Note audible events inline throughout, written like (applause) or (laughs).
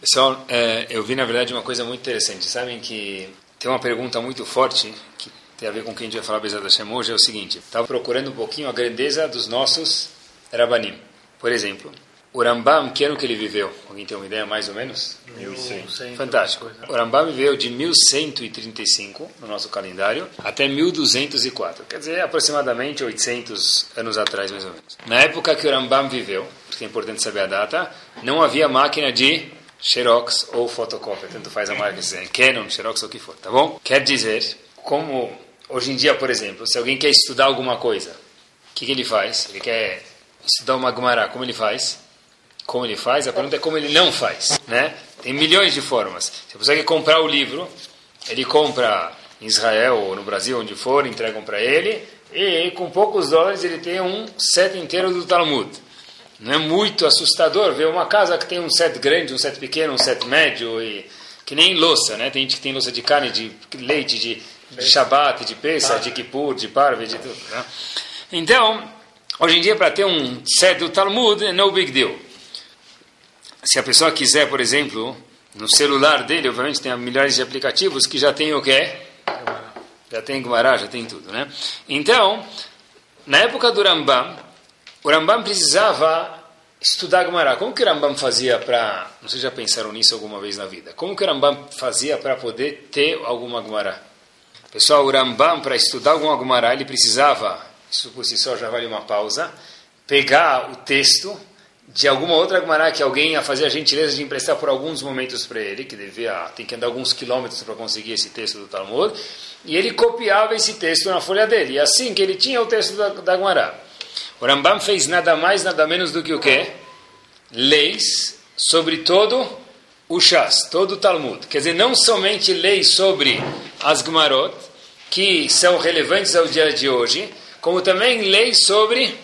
Pessoal, é, eu vi na verdade uma coisa muito interessante. Sabem que tem uma pergunta muito forte que tem a ver com o que a gente vai falar Bezat Hashem hoje, é o seguinte. Estava procurando um pouquinho a grandeza dos nossos Rabanim. Por exemplo, o Rambam, que ano que ele viveu? Alguém tem uma ideia mais ou menos? 1100. Fantástico. O Rambam viveu de 1135 no nosso calendário até 1204. Quer dizer, aproximadamente 800 anos atrás, mais ou menos. Na época que o Rambam viveu, porque é importante saber a data, não havia máquina de Xerox ou fotocópia, tanto faz a marca, Canon, Xerox ou o que for, tá bom? Quer dizer, como hoje em dia, por exemplo, se alguém quer estudar alguma coisa, o que, que ele faz? Ele quer estudar uma Gemara, como ele faz? Como ele faz? A pergunta é como ele não faz, né? Tem milhões de formas. Se quer comprar o livro, ele compra em Israel ou no Brasil, onde for, entregam para ele, e com poucos dólares ele tem um set inteiro do Talmud. Não é muito assustador ver uma casa que tem um set grande, um set pequeno, um set médio, e que nem louça, né? Tem gente que tem louça de carne, de leite, de, de Shabbat, de Pesach, de Kippur, de Parve, de tudo. Né? Então, hoje em dia, para ter um set do Talmud, é no big deal. Se a pessoa quiser, por exemplo, no celular dele, obviamente tem milhares de aplicativos que já tem o quê? Já tem Gumará, já tem tudo, né? Então, na época do Rambam, o Rambam precisava estudar Gumará. Como que o Rambam fazia para... Não sei se já pensaram nisso alguma vez na vida. Como que o Rambam fazia para poder ter alguma Gumará? Pessoal, o Rambam, para estudar alguma Gumará, ele precisava, isso por si só já vale uma pausa, pegar o texto de alguma outra Gumará que alguém ia fazer a gentileza de emprestar por alguns momentos para ele, que devia, tem que andar alguns quilômetros para conseguir esse texto do Talmud, e ele copiava esse texto na folha dele. E assim que ele tinha o texto da, da Gumará. O Rambam fez nada mais, nada menos do que o quê? Leis sobre todo o Shas, todo o Talmud. Quer dizer, não somente leis sobre as Gumarot, que são relevantes ao dia de hoje, como também leis sobre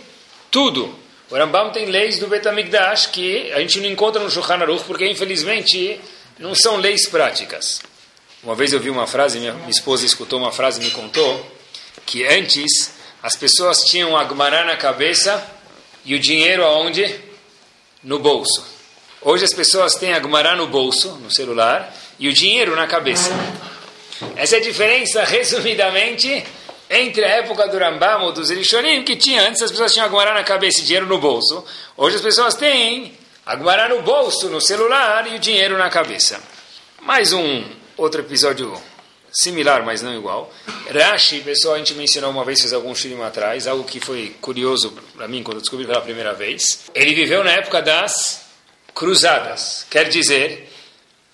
tudo. O Rambam tem leis do Betamigdash que a gente não encontra no Shulchan Aruch, porque infelizmente não são leis práticas. Uma vez eu vi uma frase, minha esposa escutou uma frase e me contou, que antes as pessoas tinham a Gemara na cabeça e o dinheiro aonde? No bolso. Hoje as pessoas têm a Gemara no bolso, no celular, e o dinheiro na cabeça. Essa é a diferença, resumidamente, entre a época do Rambam ou dos Elishonim, que tinha antes as pessoas tinham a Gemara na cabeça e dinheiro no bolso. Hoje as pessoas têm a Gemara no bolso, no celular e o dinheiro na cabeça. Mais um outro episódio similar, mas não igual. Rashi, pessoal, a gente mencionou uma vez, fez algum shirim atrás, algo que foi curioso para mim quando descobri pela primeira vez. Ele viveu na época das cruzadas. Quer dizer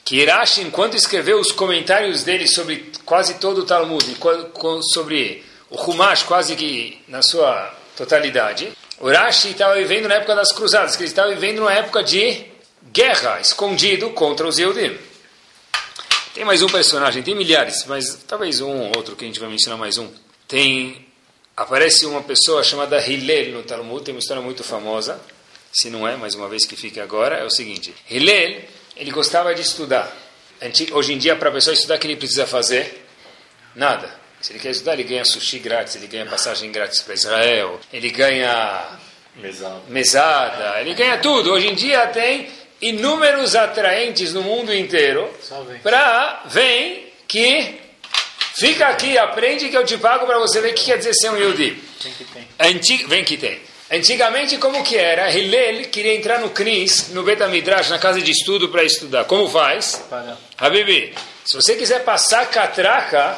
que Rashi, enquanto escreveu os comentários dele sobre quase todo o Talmud, sobre o Humash quase que na sua totalidade, o Rashi estava vivendo na época das cruzadas, que ele estava vivendo numa época de guerra, escondido contra os Yehudim. Tem mais um personagem, tem milhares, mas talvez um ou outro que a gente vai mencionar mais um. Tem aparece uma pessoa chamada Hillel no Talmud, tem uma história muito famosa. Se não é, mais uma vez que fica agora, é o seguinte: Hillel, ele gostava de estudar. Hoje em dia, para a pessoa estudar, o que ele precisa fazer? Nada. Se ele quer estudar, ele ganha sushi grátis, ele ganha passagem grátis para Israel, ele ganha Mesada. mesada, ele ganha tudo. Hoje em dia tem inúmeros atraentes no mundo inteiro para vem que fica aqui, aprende que eu te pago para você ver o que quer dizer ser um Yudi. Vem que tem. Antig vem que tem. Antigamente, como que era? Hillel queria entrar no Knis, no Betamidrash, na casa de estudo para estudar. Como faz? Para. Habibi, se você quiser passar catraca,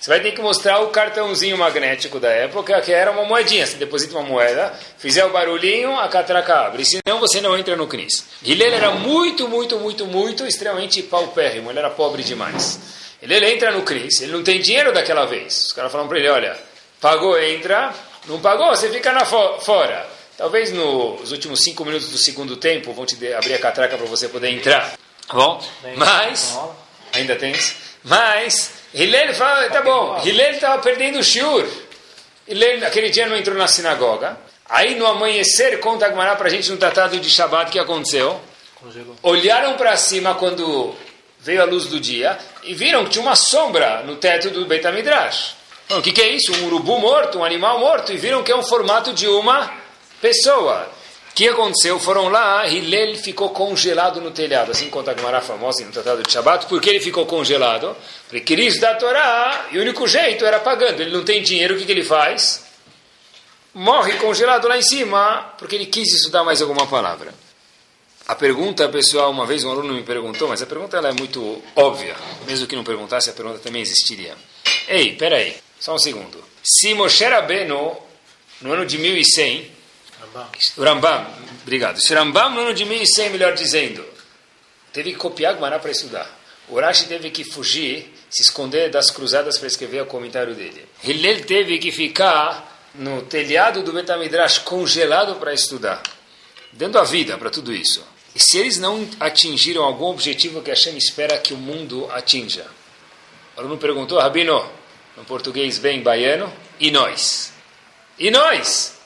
você vai ter que mostrar o cartãozinho magnético da época, que era uma moedinha. Você deposita uma moeda, fizer o barulhinho, a catraca abre. Senão você não entra no CNIS. Hillel era muito, muito, muito, muito, extremamente paupérrimo. Ele era pobre demais. Ele entra no CNIS, ele não tem dinheiro daquela vez. Os caras falam para ele, olha, pagou, entra. Não pagou, você fica na fo fora. Talvez nos últimos cinco minutos do segundo tempo vão te abrir a catraca para você poder entrar. Tá bom? Mas... Ainda tem isso. Mas, Hillel fala, tá bom, Hillel estava perdendo o shiur. Hillel, aquele dia não entrou na sinagoga. Aí, no amanhecer, conta Agmará para a gente no tratado de Shabbat o que aconteceu. Congelou. Olharam para cima quando veio a luz do dia e viram que tinha uma sombra no teto do Beit HaMidrash. O que, que é isso? Um urubu morto, um animal morto. E viram que é um formato de uma pessoa. O que aconteceu? Foram lá, Hillel ficou congelado no telhado. Assim conta a Gemara famosa no Tratado de Shabbat. Por que ele ficou congelado? Porque queria estudar a Torá e o único jeito era pagando. Ele não tem dinheiro, o que, que ele faz? Morre congelado lá em cima porque ele quis estudar mais alguma palavra. A pergunta, pessoal, uma vez um aluno me perguntou, mas a pergunta ela é muito óbvia. Mesmo que não perguntasse, a pergunta também existiria. Ei, peraí, só um segundo. Se Moshe Rabbeinu, no ano de 1100, Rambam. Rambam, obrigado. Se Rambam, no ano de 1100, melhor dizendo, teve que copiar Gumará para estudar. O Rashi teve que fugir, se esconder das cruzadas para escrever o comentário dele. Hillel teve que ficar no telhado do Betamidrash congelado para estudar, dando a vida para tudo isso. E se eles não atingiram algum objetivo que Hashem espera que o mundo atinja? O aluno perguntou, Rabino, no português bem baiano, e nós? E nós?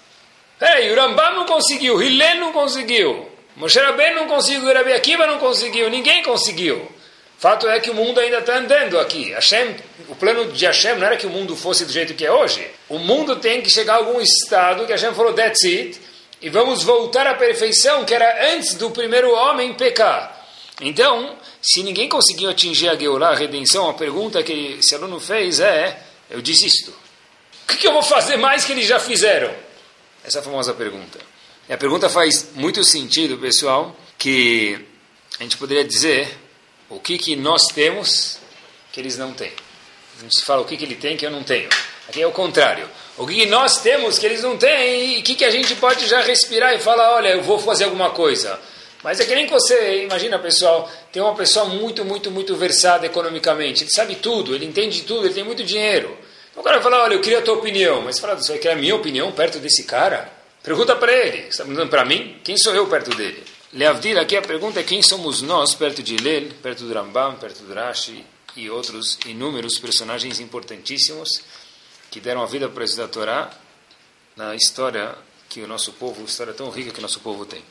Peraí, o Rambam não conseguiu, Hillel não conseguiu, Moshe Rabbeinu não conseguiu, Rabi Akiva não conseguiu, ninguém conseguiu. Fato é que o mundo ainda está andando aqui. Hashem, o plano de Hashem não era que o mundo fosse do jeito que é hoje. O mundo tem que chegar a algum estado que Hashem falou, that's it, e vamos voltar à perfeição que era antes do primeiro homem pecar. Então, se ninguém conseguiu atingir a Geulah, a redenção, a pergunta que esse aluno fez é, eu desisto. O que eu vou fazer mais que eles já fizeram? Essa é famosa pergunta. E a pergunta faz muito sentido, pessoal, que a gente poderia dizer o que, que nós temos que eles não têm. A gente fala o que, que ele tem que eu não tenho. Aqui é o contrário. O que, que nós temos que eles não têm e o que, que a gente pode já respirar e falar, olha, eu vou fazer alguma coisa. Mas é que nem você, imagina pessoal, tem uma pessoa muito, muito, muito versada economicamente. Ele sabe tudo, ele entende tudo, ele tem muito dinheiro. Então o cara vai falar, olha, eu queria a tua opinião. Mas fala, você quer a minha opinião perto desse cara? Pergunta para ele. Você está perguntando para mim? Quem sou eu perto dele? Leavdil, aqui a pergunta é quem somos nós perto de Lel, perto do Rambam, perto do Rashi e outros inúmeros personagens importantíssimos que deram a vida para estudar a Torá na história que o nosso povo, história tão rica que o nosso povo tem.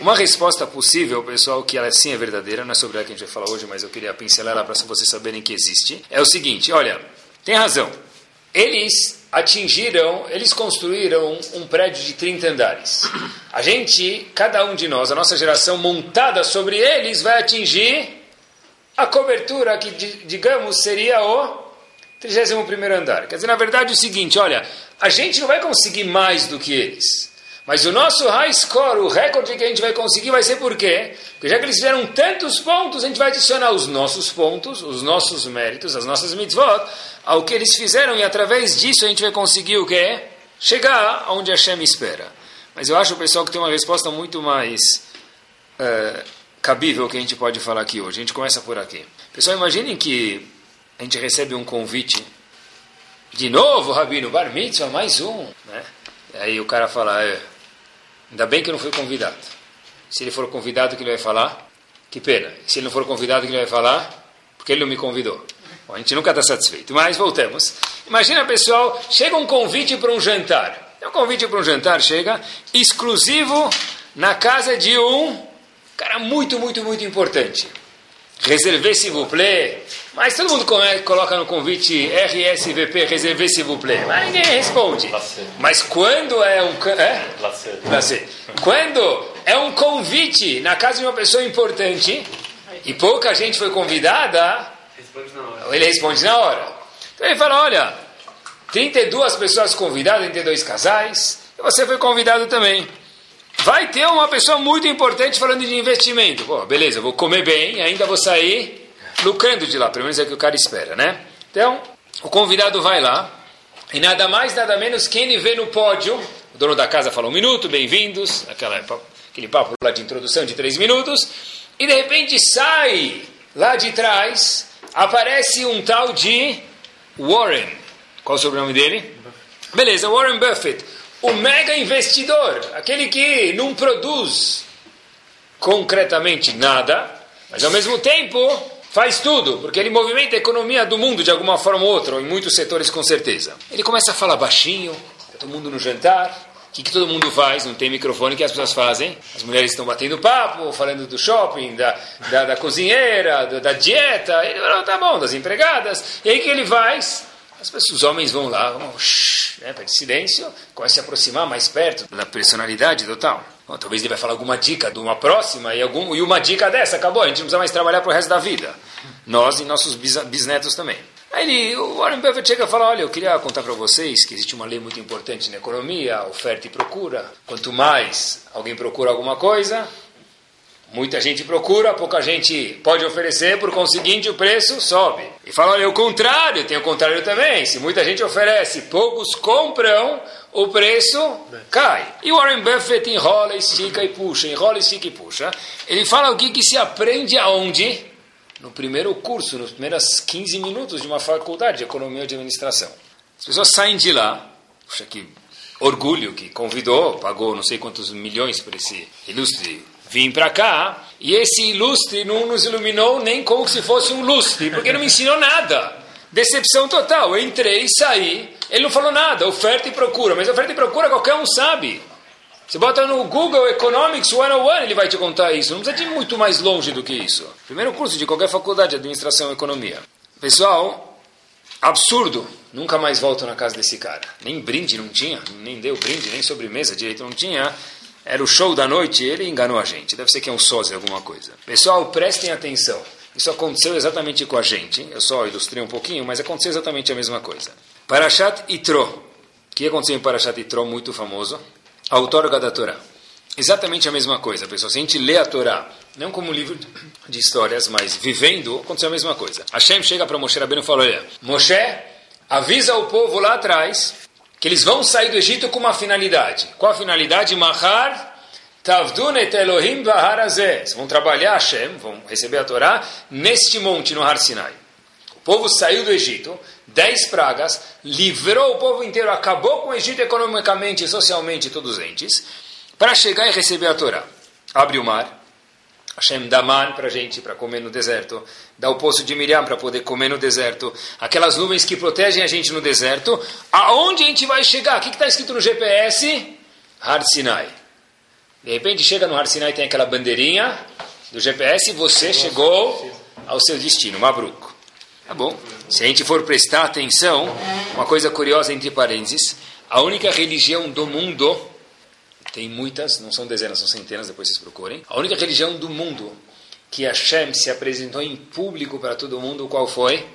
Uma resposta possível, pessoal, que ela sim é verdadeira, não é sobre ela que a gente vai falar hoje, mas eu queria pincelar ela para vocês saberem que existe, é o seguinte, olha, tem razão. Eles atingiram, eles construíram um prédio de 30 andares. A gente, cada um de nós, a nossa geração montada sobre eles, vai atingir a cobertura que, digamos, seria o 31º andar. Quer dizer, na verdade, é o seguinte, olha, a gente não vai conseguir mais do que eles. Mas o nosso high score, o recorde que a gente vai conseguir vai ser por quê? Porque já que eles fizeram tantos pontos, a gente vai adicionar os nossos pontos, os nossos méritos, as nossas mitzvot, ao que eles fizeram e através disso a gente vai conseguir o quê? Chegar aonde a Hashem espera. Mas eu acho, pessoal, que tem uma resposta muito mais uh, cabível que a gente pode falar aqui hoje. A gente começa por aqui. Pessoal, imaginem que a gente recebe um convite de novo, Rabino, Bar Mitzvah, mais um, né? Aí o cara fala, é, ainda bem que não fui convidado. Se ele for convidado, o que ele vai falar? Que pena. Se ele não for convidado, o que ele vai falar? Porque ele não me convidou. Bom, a gente nunca está satisfeito. Mas voltemos. Imagina, pessoal, chega um convite para um jantar. É um convite para um jantar, chega, exclusivo na casa de um cara muito, muito, muito importante. Reservé s'il vous plaît. Mas todo mundo coloca no convite RSVP, reservé s'il vous plaît. Mas ninguém responde. Mas quando é um... É? Quando é um convite na casa de uma pessoa importante e pouca gente foi convidada, ele responde na hora. Então ele fala, olha, 32 pessoas convidadas, 32 casais, e você foi convidado também. Vai ter uma pessoa muito importante falando de investimento. Pô, beleza, eu vou comer bem, ainda vou sair lucrando de lá, pelo menos é o que o cara espera, né? Então, o convidado vai lá, e nada mais, nada menos, quem ele vê no pódio, o dono da casa fala um minuto, bem-vindos, aquele papo lá de introdução de três minutos, e de repente sai lá de trás, aparece um tal de Warren. Qual é o sobrenome dele? Beleza, Warren Buffett o mega investidor, aquele que não produz concretamente nada, mas ao mesmo tempo faz tudo, porque ele movimenta a economia do mundo de alguma forma ou outra, ou em muitos setores com certeza. Ele começa a falar baixinho, todo mundo no jantar, o que, que, todo mundo faz? Não tem microfone, o que as pessoas fazem? As mulheres estão batendo papo, falando do shopping, da, da, da cozinheira, da, da, dieta. Ele fala, tá bom, das empregadas. E aí que ele faz? As pessoas, os homens vão lá, vão, shh, né, de silêncio, começam a se aproximar mais perto da personalidade total. Bom, talvez ele vai falar alguma dica de uma próxima e, algum, e uma dica dessa, acabou, a gente não precisa mais trabalhar para o resto da vida. Nós e nossos bisnetos também. Aí ele, o Warren Buffett chega e fala, olha, eu queria contar para vocês que existe uma lei muito importante na economia, oferta e procura. Quanto mais alguém procura alguma coisa, muita gente procura, pouca gente pode oferecer, por conseguinte o preço sobe. E fala, olha, o contrário, tem o contrário também. Se muita gente oferece, poucos compram, o preço cai. E Warren Buffett enrola, estica e puxa, enrola, estica e puxa. Ele fala o que, que se aprende aonde? no primeiro curso, nos primeiros 15 minutos de uma faculdade de economia e administração. As pessoas saem de lá, puxa que orgulho que convidou, pagou não sei quantos milhões para esse ilustre vir para cá, e esse ilustre não nos iluminou nem como se fosse um lustre, porque não me ensinou nada. Decepção total. Eu entrei, saí, ele não falou nada, oferta e procura, mas oferta e procura qualquer um sabe. Você bota no Google Economics 101, ele vai te contar isso. Não precisa ir muito mais longe do que isso. Primeiro curso de qualquer faculdade de administração e economia. Pessoal, absurdo. Nunca mais volto na casa desse cara. Nem brinde não tinha, nem deu brinde, nem sobremesa direito não tinha. Era o show da noite ele enganou a gente. Deve ser que é um sósia, alguma coisa. Pessoal, prestem atenção. Isso aconteceu exatamente com a gente. Eu só ilustrei um pouquinho, mas aconteceu exatamente a mesma coisa. Parashat Itro. O que aconteceu em Parashat Itro, muito famoso? a outorga da Torá. Exatamente a mesma coisa, pessoal. Se a gente lê a Torá, não como um livro de histórias, mas vivendo, aconteceu a mesma coisa. Hashem chega para Moshe Rabbeinu e fala, olha, Moshe, avisa o povo lá atrás que eles vão sair do Egito com uma finalidade. Qual a finalidade? Mahar Tavdun Elohim vão trabalhar Hashem, vão receber a Torá, neste monte no Har Sinai. O povo saiu do Egito, dez pragas, livrou o povo inteiro, acabou com o Egito economicamente, socialmente, todos os entes, para chegar e receber a Torá. Abre o mar, Hashem dá man para a gente, para comer no deserto, dá o poço de Miriam para poder comer no deserto, aquelas nuvens que protegem a gente no deserto, aonde a gente vai chegar? O que está escrito no GPS? Har Sinai. De repente chega no Har Sinai, tem aquela bandeirinha do GPS, você chegou ao seu destino, Mabruk. Tá bom. Se a gente for prestar atenção, uma coisa curiosa entre parênteses, a única religião do mundo, tem muitas, não são dezenas, são centenas, depois vocês procurem, a única religião do mundo que Hashem se apresentou em público para todo mundo, qual foi?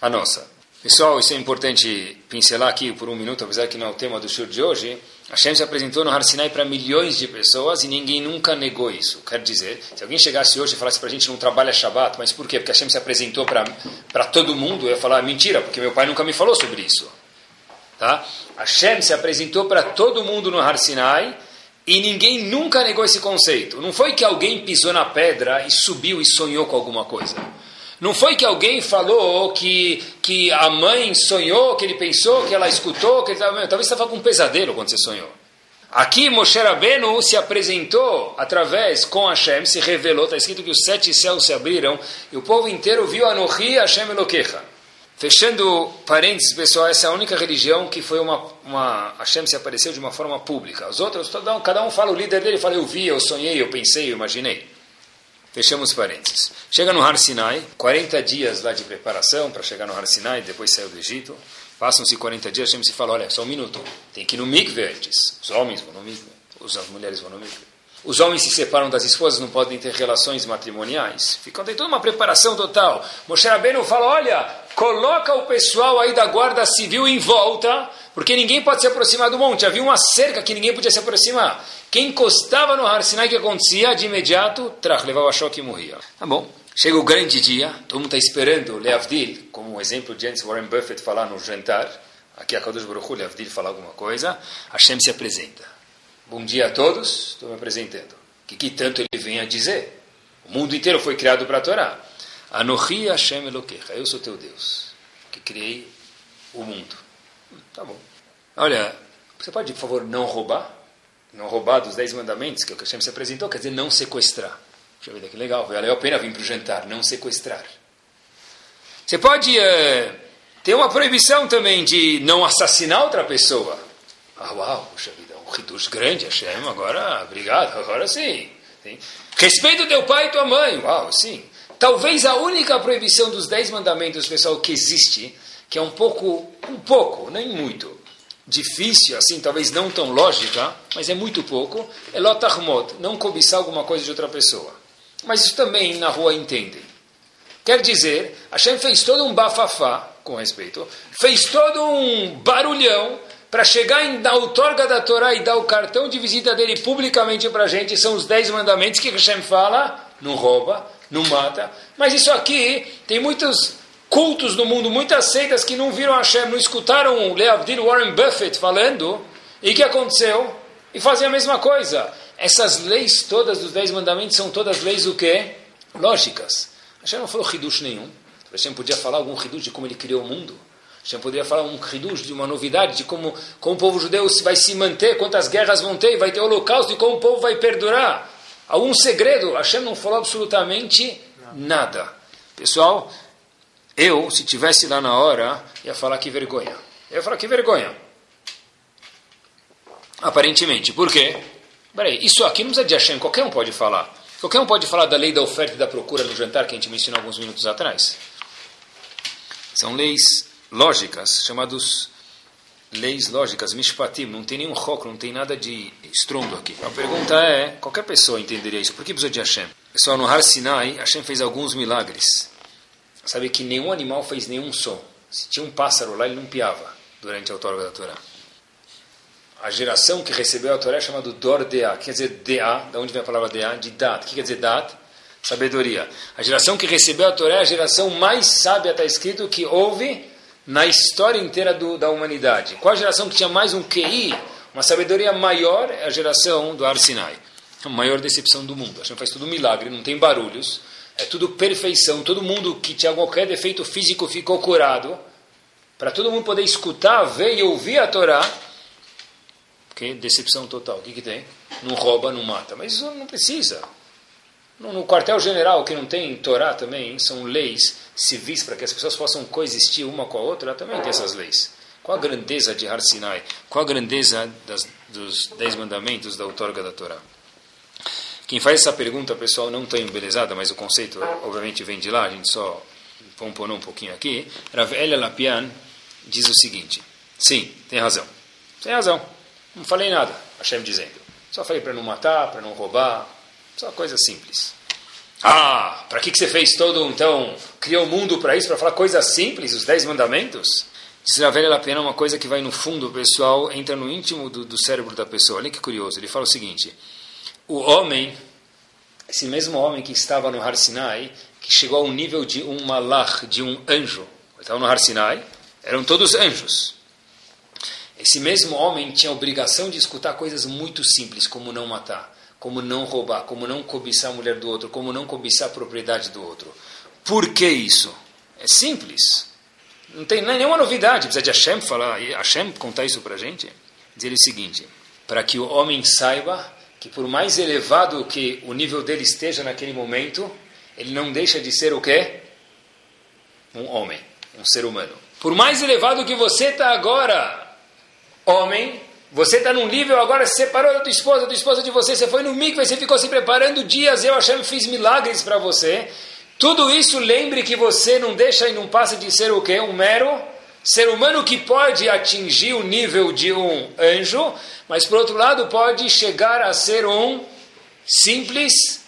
A nossa. Pessoal, isso é importante pincelar aqui por um minuto, apesar que não é o tema do show de hoje. Hashem se apresentou no Har Sinai para milhões de pessoas e ninguém nunca negou isso. Quer dizer, se alguém chegasse hoje e falasse para a gente não trabalha Shabbat, mas por quê? Porque Hashem se apresentou para todo mundo, eu ia falar mentira, porque meu pai nunca me falou sobre isso. Tá? Hashem se apresentou para todo mundo no Har Sinai e ninguém nunca negou esse conceito. Não foi que alguém pisou na pedra e subiu e sonhou com alguma coisa. Não foi que alguém falou que, que a mãe sonhou, que ele pensou, que ela escutou, que ele tava, talvez estava com um pesadelo quando você sonhou. Aqui Moshe Rabbeinu se apresentou através com Hashem, se revelou, está escrito que os sete céus se abriram e o povo inteiro viu Anohi Hashem Elokecha. Fechando parênteses, pessoal, essa é a única religião que foi uma, uma Hashem se apareceu de uma forma pública. Os outros, cada um fala, o líder dele fala, eu vi, eu sonhei, eu pensei, eu imaginei. Fechamos parênteses. Chega no Har Sinai, 40 dias lá de preparação para chegar no Har Sinai, depois saiu do Egito. Passam-se 40 dias, Hashem se fala, olha, só um minuto, tem que ir no mikve antes. Os homens vão no mikve, as mulheres vão no mikve. Os homens se separam das esposas, não podem ter relações matrimoniais. Ficam, tem toda uma preparação total. Moshe Rabbeinu fala, olha, coloca o pessoal aí da guarda civil em volta, porque ninguém pode se aproximar do monte. Havia uma cerca que ninguém podia se aproximar. Quem encostava no Har Sinai, que acontecia? De imediato, trach, levava choque e morria. Tá bom. Chega o grande dia, todo mundo está esperando Leavdil, como um exemplo de antes Warren Buffett falar no jantar. Aqui a Kadosh Baruch Hu, Leavdil falar alguma coisa. Hashem se apresenta. Bom dia a todos, estou me apresentando. O que, que tanto ele vem a dizer? O mundo inteiro foi criado para a Torá. Anohi Hashem Elokecha, eu sou teu Deus, que criei o mundo. Tá bom. Olha, você pode, por favor, não roubar? não roubar dos dez mandamentos, que é o Hashem se apresentou, quer dizer não sequestrar. Puxa vida, que legal, valeu a pena vir para o jantar, não sequestrar. Você pode uh, ter uma proibição também de não assassinar outra pessoa. Ah, uau, puxa vida, um Hidush grande, Hashem, agora, obrigado, agora sim. sim. Respeito teu pai e tua mãe, uau, sim. Talvez a única proibição dos dez mandamentos, pessoal, que existe, que é um pouco, um pouco, nem muito, difícil, assim, talvez não tão lógica, mas é muito pouco, é lotahmot, não cobiçar alguma coisa de outra pessoa. Mas isso também na rua entendem. Quer dizer, Hashem fez todo um bafafá, com respeito, fez todo um barulhão para chegar em, na outorga da Torá e dar o cartão de visita dele publicamente para a gente, são os dez mandamentos que Hashem fala, não rouba, não mata. Mas isso aqui tem muitos cultos no mundo, muitas seitas que não viram Hashem, não escutaram o Leavdil Warren Buffett falando, e o que aconteceu? E fazem a mesma coisa. Essas leis todas dos Dez Mandamentos são todas leis o quê? Lógicas. Hashem não falou Hidush nenhum. Hashem podia falar algum Hidush de como ele criou o mundo. Hashem poderia falar um Hidush de uma novidade, de como, como o povo judeu vai se manter, quantas guerras vão ter, vai ter holocausto, e como o povo vai perdurar. Algum segredo? Hashem não falou absolutamente nada. Pessoal, eu, se tivesse lá na hora, ia falar que vergonha. Eu ia falar que vergonha. Aparentemente. Por quê? Peraí, isso aqui não precisa de Hashem, qualquer um pode falar. Qualquer um pode falar da lei da oferta e da procura no jantar que a gente mencionou alguns minutos atrás. São leis lógicas, chamadas leis lógicas, mishpatim, não tem nenhum rock, não tem nada de estrondo aqui. A pergunta é, qualquer pessoa entenderia isso, por que precisa de Hashem? Pessoal, no Har Sinai, Hashem fez alguns milagres sabe que nenhum animal fez nenhum som. Se tinha um pássaro lá, ele não piava durante a outorga da Torá. A geração que recebeu a Torá é chamada Dor Dea. Quer dizer, Dea, da onde vem a palavra Dea? De Dat. O que quer dizer Dat? Sabedoria. A geração que recebeu a Torá é a geração mais sábia, está escrito, que houve na história inteira do, da humanidade. Qual a geração que tinha mais um QI, uma sabedoria maior? É a geração do Ar Sinai. A maior decepção do mundo. A gente faz tudo milagre, não tem barulhos é tudo perfeição. Todo mundo que tinha qualquer defeito físico ficou curado. Para todo mundo poder escutar, ver e ouvir a Torá. Que decepção total. O que, que tem? Não rouba, não mata. Mas isso não precisa. No, quartel-general, que não tem Torá também, são leis civis para que as pessoas possam coexistir uma com a outra, também tem essas leis. Qual a grandeza de Har Sinai? Qual a grandeza das, dos Dez Mandamentos da outorga da Torá? Quem faz essa pergunta, pessoal, não está embelezada, mas o conceito, obviamente, vem de lá, a gente só pomponou um pouquinho aqui. Rav Elia Lapian diz o seguinte: sim, tem razão. Tem razão. Não falei nada, Hashem dizendo. Só falei para não matar, para não roubar, só coisa simples. Ah, para que, que você fez todo, então, criou o mundo para isso, para falar coisas simples, os dez mandamentos? Diz Rav Elia Lapian uma coisa que vai no fundo, pessoal, entra no íntimo do, do cérebro da pessoa. Olha que curioso, ele fala o seguinte o homem, esse mesmo homem que estava no Har Sinai, que chegou ao nível de um malach, de um anjo, estava no Har Sinai, eram todos anjos. Esse mesmo homem tinha a obrigação de escutar coisas muito simples, como não matar, como não roubar, como não cobiçar a mulher do outro, como não cobiçar a propriedade do outro. Por que isso? É simples. Não tem nenhuma novidade. Precisa de Hashem falar, Hashem contar isso para a gente? Dizer o seguinte: para que o homem saiba que por mais elevado que o nível dele esteja naquele momento, ele não deixa de ser o quê? Um homem, um ser humano. Por mais elevado que você está agora, homem, você está num nível agora, se separou da tua esposa, da tua esposa de você, você foi no mikve, você ficou se preparando dias, eu Hashem fiz milagres para você. Tudo isso lembre que você não deixa e não passa de ser o quê? Um mero ser humano que pode atingir o nível de um anjo, mas por outro lado pode chegar a ser um simples,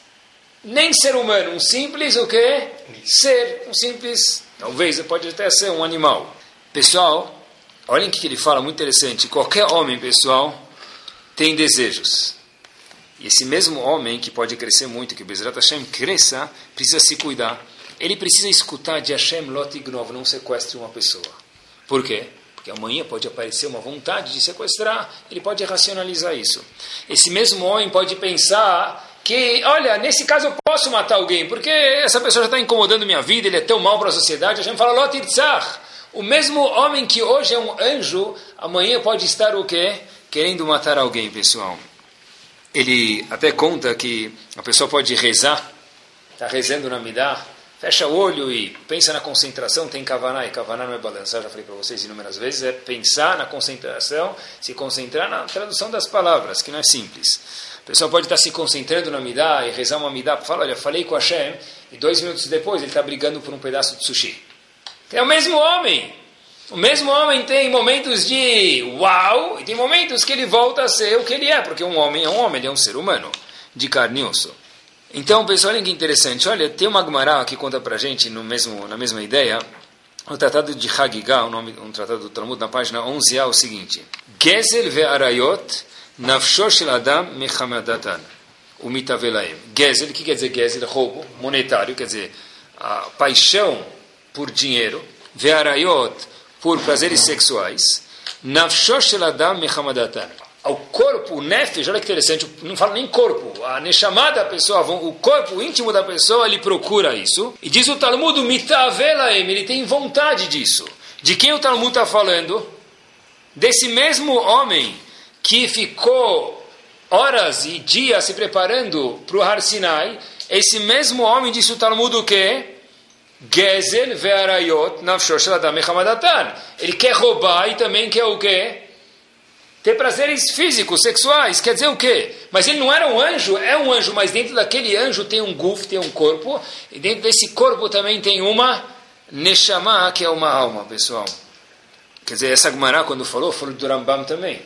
nem ser humano, um simples o quê? Ser, um simples, talvez pode até ser um animal. Pessoal, olhem o que ele fala, muito interessante. Qualquer homem, pessoal, tem desejos. E esse mesmo homem que pode crescer muito, que o Bezrat Hashem cresça, precisa se cuidar. Ele precisa escutar de Hashem Lot Ignov, não sequestre uma pessoa. Por quê? Porque amanhã pode aparecer uma vontade de sequestrar, ele pode racionalizar isso. Esse mesmo homem pode pensar que, olha, nesse caso eu posso matar alguém, porque essa pessoa já está incomodando minha vida, ele é tão mal para a sociedade. Gente fala, Lotirzach, o mesmo homem que hoje é um anjo, amanhã pode estar o quê? Querendo matar alguém, pessoal. Ele até conta que a pessoa pode rezar, está rezando na Midah, fecha o olho e pensa na concentração, tem kavaná, e kavaná não é balançar, já falei para vocês inúmeras vezes, é pensar na concentração, se concentrar na tradução das palavras, que não é simples. A pessoa pode estar se concentrando na midá e rezar uma midá, fala, olha, falei com Hashem, e dois minutos depois ele está brigando por um pedaço de sushi. É o mesmo homem. O mesmo homem tem momentos de uau, e tem momentos que ele volta a ser o que ele é, porque um homem é um homem, ele é um ser humano, de carne e osso. Então, pessoal, olha que interessante. Olha, tem uma Gemara que conta pra gente no mesmo, na mesma ideia. O tratado de Hagigah, um, nome, um tratado do Talmud, na página 11a, é o seguinte. Gezel ve'arayot nafsho shel adam mechamadatan. O mitavelaim. Gezel, o que quer dizer Gezel? Roubo, monetário, quer dizer, a paixão por dinheiro. Ve'arayot, por prazeres sexuais. Nafsho shel adam mechamadatan ao corpo, o nefesh, olha que interessante, não fala nem corpo, a neshama da pessoa, o corpo íntimo da pessoa, ele procura isso. E diz o Talmud, ele tem vontade disso. De quem o Talmud está falando? Desse mesmo homem que ficou horas e dias se preparando para o Har Sinai, esse mesmo homem disse o Talmud o quê? Gezel ve'arayot Ele quer roubar e também quer o quê? ter prazeres físicos, sexuais, quer dizer o quê? Mas ele não era um anjo, é um anjo, mas dentro daquele anjo tem um guf, tem um corpo, e dentro desse corpo também tem uma neshama, que é uma alma, pessoal. Quer dizer, essa Gemara, quando falou, falou do Rambam também.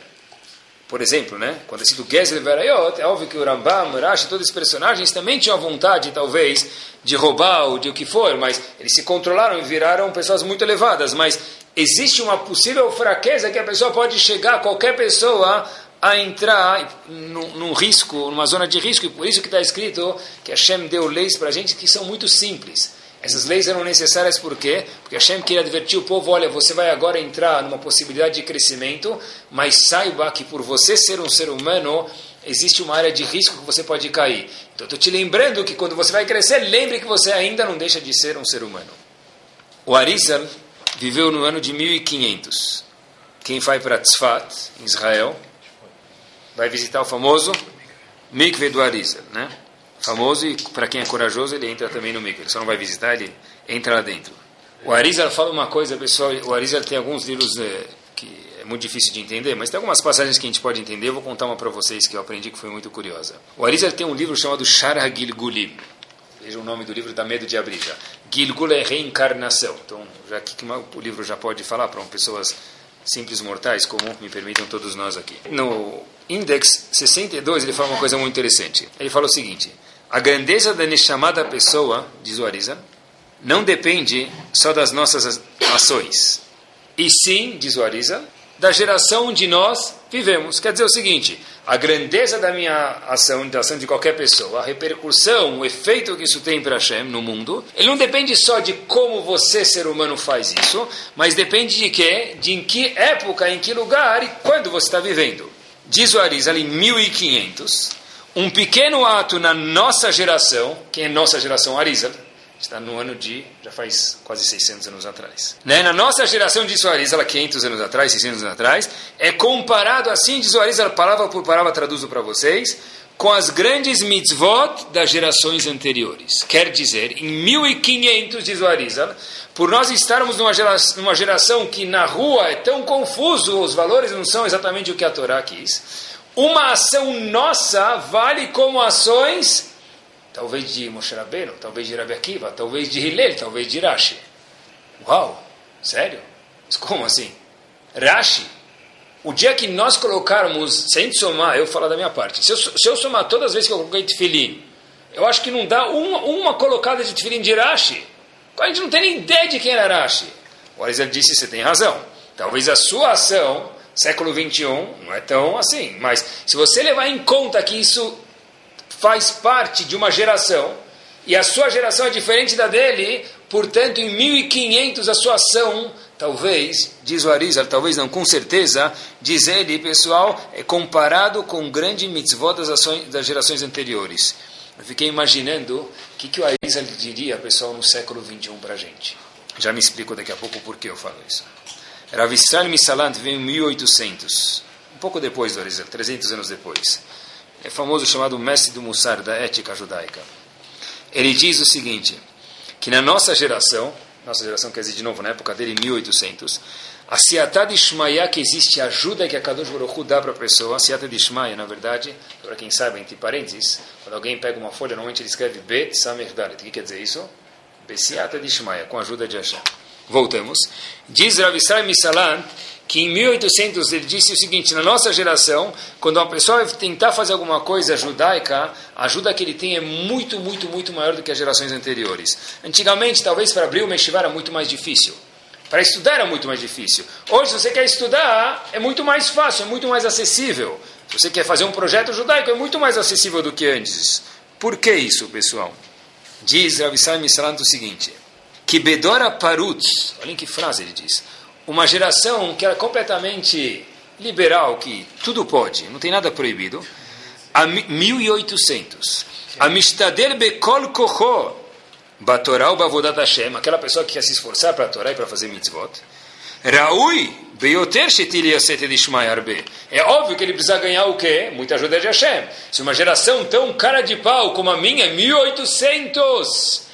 Por exemplo, né? quando é cito Gezel Verayot, é óbvio que o Rambam, Rashi, todos os personagens também tinham vontade, talvez, de roubar ou de o que for, mas eles se controlaram e viraram pessoas muito elevadas. Mas existe uma possível fraqueza que a pessoa pode chegar, qualquer pessoa, a entrar num, num risco, numa zona de risco, e por isso que está escrito que Hashem deu leis para a gente que são muito simples. Essas leis eram necessárias por quê? Porque Hashem queria advertir o povo, olha, você vai agora entrar numa possibilidade de crescimento, mas saiba que por você ser um ser humano, existe uma área de risco que você pode cair. Então, estou te lembrando que quando você vai crescer, lembre que você ainda não deixa de ser um ser humano. O Arizal, viveu no ano de 1500. Quem vai para Tzfat, em Israel, vai visitar o famoso Mikve do Arizal, né? Famoso e para quem é corajoso ele entra também no Mikve. Ele só não vai visitar, ele entra lá dentro. O Arizal fala uma coisa, pessoal. O Arizal tem alguns livros é, que é muito difícil de entender, mas tem algumas passagens que a gente pode entender. Eu vou contar uma para vocês que eu aprendi que foi muito curiosa. O Arizal tem um livro chamado Sharagil Gulim. Veja o nome do livro, dá medo de abrir já. Gilgul é reencarnação. Então, já que o livro já pode falar para pessoas simples mortais, como me permitam todos nós aqui. No Index 62, ele fala uma coisa muito interessante. Ele fala o seguinte: a grandeza da chamada pessoa, diz o Arisa, não depende só das nossas ações, e sim, diz o Arisa, da geração onde nós vivemos. Quer dizer o seguinte: a grandeza da minha ação, da ação de qualquer pessoa, a repercussão, o efeito que isso tem para Hashem no mundo, ele não depende só de como você, ser humano, faz isso, mas depende de quê? De em que época, em que lugar e quando você está vivendo. Diz o Arizal em 1500, um pequeno ato na nossa geração, quem é nossa geração? Arizal, está no ano de, já faz quase 600 anos atrás. Né? Na nossa geração de Suarizal, 500 anos atrás, 600 anos atrás, é comparado assim, de Suarizal, palavra por palavra traduzo para vocês, com as grandes mitzvot das gerações anteriores. Quer dizer, em 1500, diz Arizal, por nós estarmos numa geração, numa geração que na rua é tão confuso, os valores não são exatamente o que a Torá quis, uma ação nossa vale como ações talvez de Moshe Rabbeinu, talvez de Rabi Akiva, talvez de Hillel, talvez de Rashi. Uau, sério? Mas como assim? Rashi, o dia que nós colocarmos, sem somar, eu falar da minha parte, se eu, se eu somar todas as vezes que eu coloquei tefilim, eu acho que não dá uma, uma colocada de tefilim de Rashi. A gente não tem nem ideia de quem era Rashi. O Arizal disse, você tem razão. Talvez a sua ação, século 21, não é tão assim. Mas se você levar em conta que isso faz parte de uma geração e a sua geração é diferente da dele, portanto, em 1500 a sua ação, talvez, diz o Arizal, talvez não, com certeza, diz ele, pessoal, é comparado com o grande mitzvot das, ações, das gerações anteriores. Eu fiquei imaginando o que, que o Arizal diria, pessoal, no século 21 para a gente. Já me explico daqui a pouco por que eu falo isso. Rav Israel Misalant veio em 1800, um pouco depois do Arizal, 300 anos depois é famoso chamado mestre do Mussar, da ética judaica. Ele diz o seguinte, que na nossa geração, nossa geração quer dizer de novo, na época dele, 1800, a Siatá de Ishmael, que existe ajuda que a Kadosh Baruch dá para a pessoa, a Siatá de Ishmael, na verdade, para quem sabe, entre parênteses, quando alguém pega uma folha, normalmente ele escreve Bet Samer Dalet. O que quer dizer isso? Besiata de Ishmael, com a ajuda de Hashem. Voltamos. Diz Rav Israel Misalan que em 1800 ele disse o seguinte: na nossa geração, quando uma pessoa vai tentar fazer alguma coisa judaica, a ajuda que ele tem é muito, muito, muito maior do que as gerações anteriores. Antigamente, talvez para abrir o Meshivá era muito mais difícil. Para estudar era muito mais difícil. Hoje, se você quer estudar, é muito mais fácil, é muito mais acessível. Se você quer fazer um projeto judaico, é muito mais acessível do que antes. Por que isso, pessoal? Diz Rav Israel Misalan o seguinte: que Bedora Parutz, olhem que frase ele diz uma geração que era completamente liberal, que tudo pode, não tem nada proibido, a 1800. A Mishtader Bekol Koho, Batoral Bavodat Hashem, aquela pessoa que quer se esforçar para a Torá e para fazer mitzvot. Raui Beyoter Shetil Yaset Edishmai Arbe. É óbvio que ele precisa ganhar o quê? Muita ajuda de Hashem. Se uma geração tão cara de pau como a minha, 1800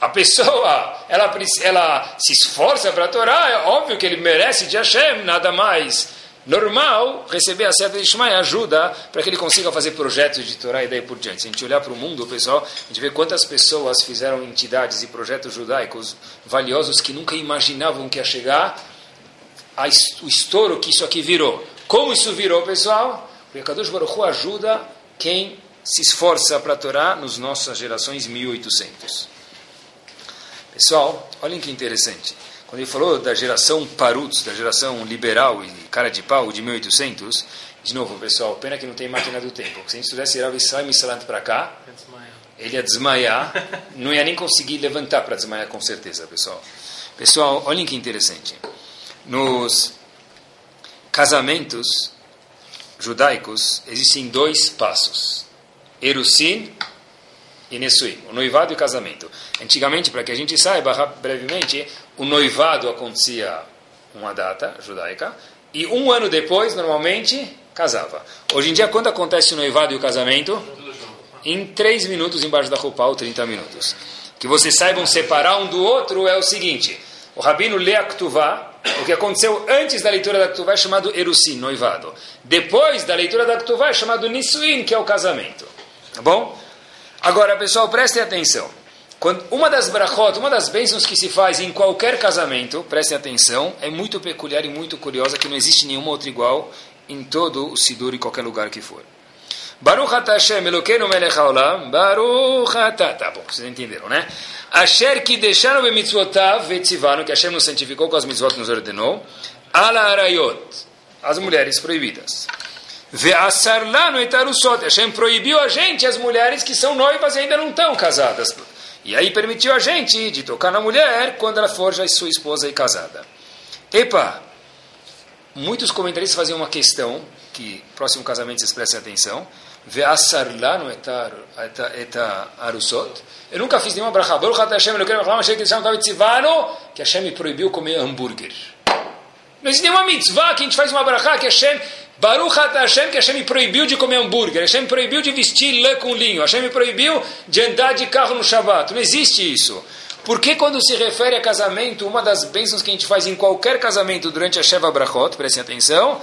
a pessoa ela, ela se esforça para a Torá, é óbvio que ele merece de Hashem, nada mais. Normal, receber a certa de Ishmael ajuda para que ele consiga fazer projetos de Torá e daí por diante. Se a gente olhar para o mundo, pessoal, a gente vê quantas pessoas fizeram entidades e projetos judaicos valiosos que nunca imaginavam que ia chegar o estouro que isso aqui virou. Como isso virou, pessoal? Porque Kadosh Baruch Hu ajuda quem se esforça para Torá nas nossas gerações 1800. Pessoal, olhem que interessante. Quando ele falou da geração Parutz, da geração liberal e cara de pau de 1800, de novo, pessoal, pena que não tem máquina do tempo. Se a gente estudesse Rav Israel Misalant para cá, ele ia desmaiar, não ia nem conseguir levantar para desmaiar com certeza, pessoal. Pessoal, olhem que interessante. Nos casamentos judaicos existem dois passos: Erusin e Nessuim, o noivado e o casamento. Antigamente, para que a gente saiba brevemente, o noivado acontecia uma data judaica e um ano depois, normalmente, casava. Hoje em dia, quando acontece o noivado e o casamento? Em três minutos embaixo da roupa, ou 30 minutos. Que vocês saibam separar um do outro é o seguinte: o rabino lê a Ktuvá, o que aconteceu antes da leitura da Ktuvá é chamado Erusin, noivado. Depois da leitura da Ktuvá é chamado Nisuin, que é o casamento. Tá bom? Agora, pessoal, prestem atenção. Quando, uma das brachot, uma das bênçãos que se faz em qualquer casamento, prestem atenção, é muito peculiar e muito curiosa, que não existe nenhuma outra igual em todo o Sidur, em qualquer lugar que for. Baruch atah Hashem Elokeinu melech haolam, Baruch atah, tá bom, vocês entenderam, né? Asher que deixaram be mitzvotav vetzivanu, que Hashem nos santificou com as mitzvot nos ordenou, ala arayot, as mulheres proibidas. Ve'asar lanu etarusot, Hashem proibiu a gente, as mulheres que são noivas e ainda não estão casadas. E aí permitiu a gente de tocar na mulher quando ela for já sua esposa e casada. Epa! Muitos comentaristas faziam uma questão, que próximo casamento vocês prestem atenção. Ve'asar lanu eta arusot. Eu nunca fiz nenhuma bracha. Baruch Hashem, eu quero falar, que Hashem proibiu comer hambúrguer. Não existe nenhuma mitzvah que a gente faz uma bracha que Hashem Baruch Hashem, que Hashem me proibiu de comer hambúrguer, Hashem me proibiu de vestir lã com linho, Hashem me proibiu de andar de carro no Shabat. Não existe isso. Porque quando se refere a casamento, uma das bênçãos que a gente faz em qualquer casamento durante a Sheva Brachot, prestem atenção,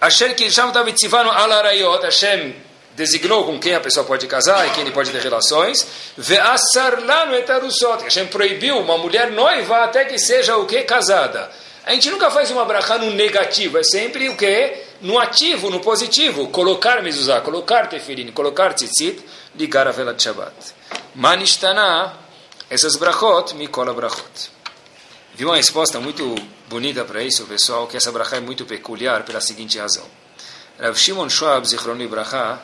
Hashem que Tzivano alarayot, Hashem designou com quem a pessoa pode casar e quem ele pode ter relações, ve'asar lanu etarusot, Hashem proibiu uma mulher noiva até que seja o que? Casada. A gente nunca faz uma brachá no negativo, é sempre o quê? No ativo, no positivo. Colocar mezuzá, colocar tefilim, colocar tzitzit, ligar a vela de Shabbat. Manishtana, essas brachot, mikola brachot. Viu uma resposta muito bonita para isso, pessoal, que essa brachá é muito peculiar pela seguinte razão. Rav Shimon Schwab, Zichron Brachá,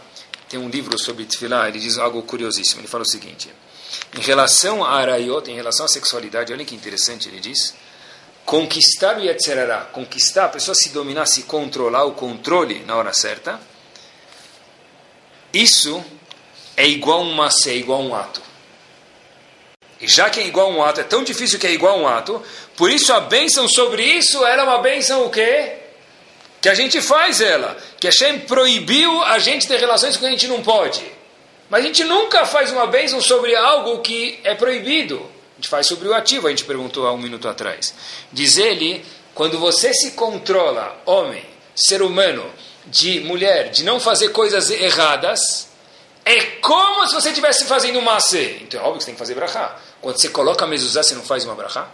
tem um livro sobre tefilá, ele diz algo curiosíssimo. Ele fala o seguinte, em relação a arayot, em relação à sexualidade, olha que interessante, ele diz conquistar o Yetzerará, conquistar, a pessoa se dominar, se controlar, o controle na hora certa, isso é igual a um macê, é igual a um ato. E já que é igual a um ato, é tão difícil que é igual a um ato, por isso a bênção sobre isso, ela é uma bênção o quê? Que a gente faz ela. Que Hashem proibiu a gente ter relações com a gente não pode. Mas a gente nunca faz uma bênção sobre algo que é proibido. Gente faz sobre o ativo, a gente perguntou há um minuto atrás. Diz ele, quando você se controla, homem, ser humano, de mulher, de não fazer coisas erradas, é como se você estivesse fazendo uma Então é óbvio que você tem que fazer brachá. Quando você coloca a mezuzá, você não faz uma brachá?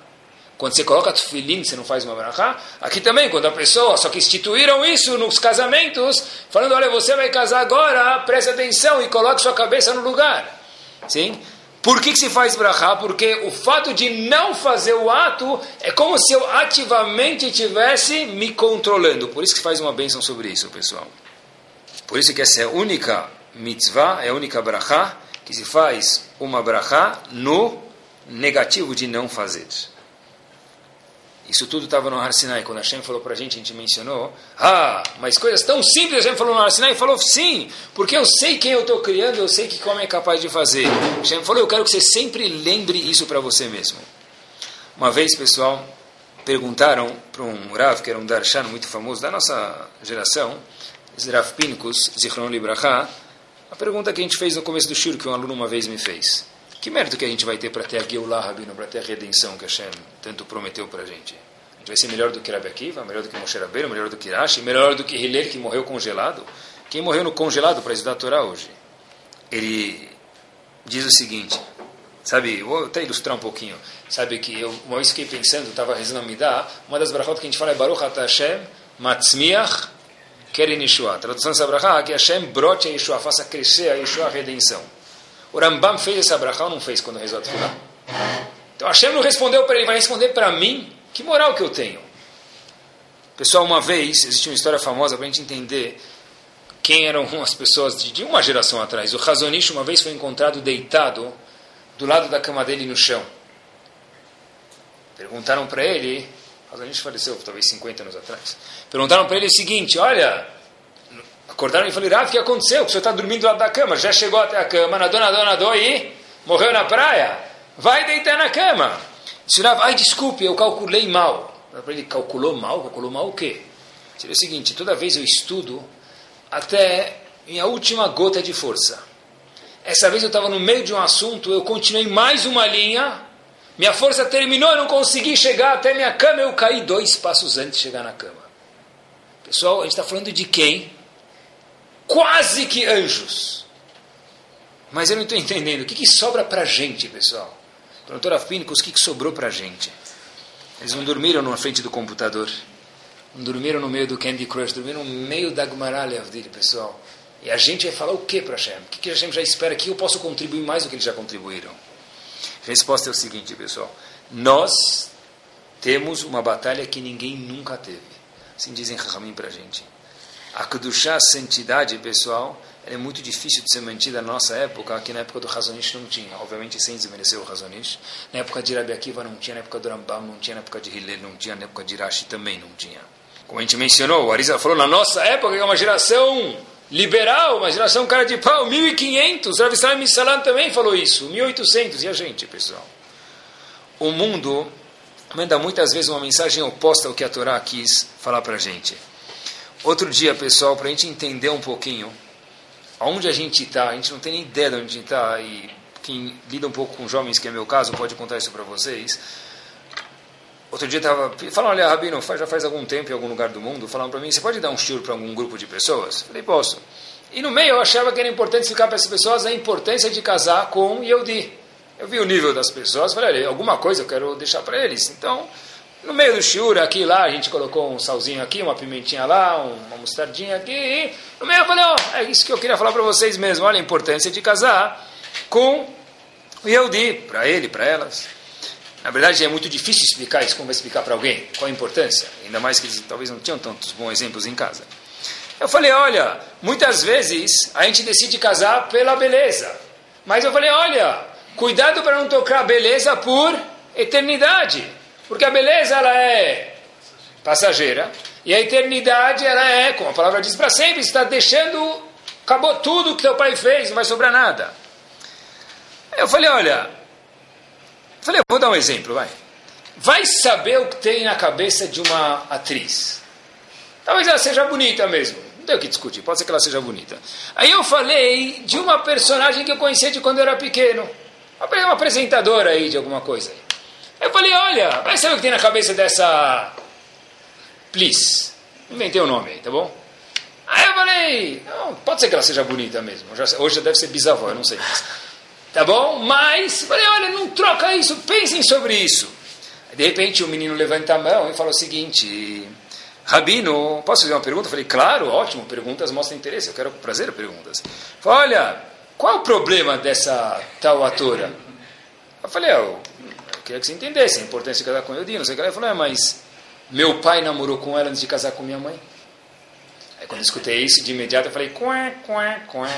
Quando você coloca tufilim, você não faz uma brachá? Aqui também, quando a pessoa, só que instituíram isso nos casamentos, falando, olha, você vai casar agora, preste atenção e coloque sua cabeça no lugar. Sim? Por que, que se faz brachá? Porque o fato de não fazer o ato é como se eu ativamente estivesse me controlando. Por isso que faz uma bênção sobre isso, pessoal. Por isso que essa é a única mitzvah, é a única brachá, que se faz uma brachá no negativo de não fazer. Isso tudo estava no Har Sinai. Quando Hashem falou para a gente, a gente mencionou. Ah, mas coisas tão simples Hashem falou no Har Sinai. falou, sim, porque eu sei quem eu estou criando, eu sei que como é capaz de fazer. Hashem falou, eu quero que você sempre lembre isso para você mesmo. Uma vez, pessoal, perguntaram para um Rav, que era um Darshan muito famoso da nossa geração, Rav Pincus, Zichron Libraha, a pergunta que a gente fez no começo do Shur, que um aluno uma vez me fez. Que mérito que a gente vai ter para ter a Geulah, Rabino, para ter a redenção que Hashem tanto prometeu para a gente? A gente vai ser melhor do que Rabi Akiva, melhor do que Moshe Rabbeinu, melhor do que Rashi, melhor do que Hillel, que morreu congelado? Quem morreu no congelado para estudar a Torá hoje? Ele diz o seguinte, sabe, vou até ilustrar um pouquinho. Sabe que eu uma vez fiquei pensando, estava rezando a Midah, uma das brachot que a gente fala é Baruch Hashem Matzmiach Keren Yeshua. A tradução dessa brachá é que Hashem brote a Yeshua, faça crescer a Yeshua a redenção. O Rambam fez essa brachá ou não fez quando rezou a Tfilah? Então Hashem não respondeu para ele, vai responder para mim? Que moral que eu tenho? Pessoal, uma vez, existe uma história famosa para a gente entender quem eram (laughs) as pessoas de, de uma geração atrás. O Razonish uma vez foi encontrado deitado do lado da cama dele no chão. Perguntaram para ele, Razonish faleceu talvez 50 anos atrás. Perguntaram para ele o seguinte: Olha, Acordaram e falaram, Rav, o que aconteceu? O senhor está dormindo do lado da cama, já chegou até a cama, nadou, nadou, nadou e morreu na praia. Vai deitar na cama. Disse Rav, ai, desculpe, eu calculei mal. Ele calculou mal? Calculou mal o quê? Seria o seguinte, toda vez eu estudo até minha última gota de força. Essa vez eu estava no meio de um assunto, eu continuei mais uma linha, minha força terminou, eu não consegui chegar até minha cama, eu caí dois passos antes de chegar na cama. Pessoal, a gente está falando de quem? Quase que anjos. Mas eu não estou entendendo. O que, que sobra para a gente, pessoal? Doutor Afínicos, o que, que sobrou para a gente? Eles não dormiram na frente do computador. Não dormiram no meio do Candy Crush. Dormiram no meio da Gmaralha dele, pessoal. E a gente vai falar o que para Hashem? O que, que Hashem já espera? Que eu posso contribuir mais do que eles já contribuíram? A resposta é o seguinte, pessoal. Nós temos uma batalha que ninguém nunca teve. Assim dizem Rahamim para a gente. A Kedushá, santidade, pessoal, é muito difícil de ser mantida na nossa época, que na época do Razonish não tinha. Obviamente, sem desmerecer o Razonish. Na época de Rabi Akiva não tinha, na época do Rambam não tinha, na época de Hillel não tinha, na época de Rashi também não tinha. Como a gente mencionou, o Arisa falou, na nossa época é uma geração liberal, uma geração cara de pau, 1500. Rav Israel Salam também falou isso, 1800. E a gente, pessoal? O mundo manda muitas vezes uma mensagem oposta ao que a Torá quis falar para a gente. Outro dia, pessoal, para a gente entender um pouquinho aonde a gente está, a gente não tem nem ideia de onde a gente está, e quem lida um pouco com jovens, que é meu caso, pode contar isso para vocês. Outro dia estava falando, olha, Rabino, já faz algum tempo em algum lugar do mundo, falaram para mim, você pode dar um shiur para algum grupo de pessoas? Falei, posso. E no meio eu achava que era importante explicar para essas pessoas a importância de casar com Yehudi. Eu vi o nível das pessoas, falei, olha, alguma coisa eu quero deixar para eles. Então, no meio do shiur, aqui lá, a gente colocou um salzinho aqui, uma pimentinha lá, uma mostardinha aqui. E no meio eu falei, ó, oh, é isso que eu queria falar para vocês mesmo. Olha a importância de casar com o Yehudi, para ele, para elas. Na verdade, é muito difícil explicar isso, como vai explicar para alguém qual a importância. Ainda mais que eles talvez não tinham tantos bons exemplos em casa. Eu falei, olha, muitas vezes a gente decide casar pela beleza. Mas eu falei, olha, cuidado para não tocar beleza por eternidade. Porque a beleza ela é passageira e a eternidade ela é, como a palavra diz, para sempre. Está deixando, acabou tudo que teu pai fez, não vai sobrar nada. Eu falei, olha, falei, vou dar um exemplo, vai. Vai saber o que tem na cabeça de uma atriz. Talvez ela seja bonita mesmo. tem o que discutir, pode ser que ela seja bonita. Aí eu falei de uma personagem que eu conhecia de quando eu era pequeno. Uma apresentadora aí de alguma coisa. Eu falei, olha, vai saber o que tem na cabeça dessa... Please. Inventei o nome aí, tá bom? Aí eu falei, não, pode ser que ela seja bonita mesmo. Hoje já deve ser bisavó, eu não sei. Tá bom? Mas, falei, olha, não troca isso, pensem sobre isso. De repente o menino levanta a mão e fala o seguinte, Rabino, posso fazer uma pergunta? Eu falei, claro, ótimo, perguntas mostram interesse, eu quero prazer perguntas. Falei, olha, qual é o problema dessa tal atora? Eu falei, eu queria que você entendesse a importância de casar com Eudino, não sei o que. Ele falou, é, mas meu pai namorou com ela antes de casar com minha mãe. Aí quando eu escutei isso, de imediato eu falei, quá, quá, quá.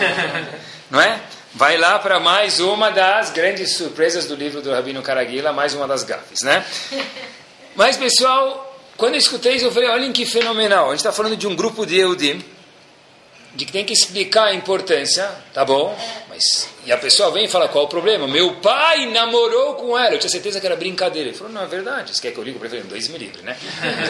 (laughs) não é? Vai lá para mais uma das grandes surpresas do livro do Rabino Caraguila, mais uma das gafes, né? (laughs) Mas, pessoal, quando eu escutei isso, eu falei, olhem que fenomenal. A gente está falando de um grupo de Eudim, de que tem que explicar a importância, tá bom? Mas e a pessoa vem e fala qual o problema? Meu pai namorou com ela. Eu tinha certeza que era brincadeira. Ele falou não é verdade. Você quer que eu ligue para ele? Dois me livre, né?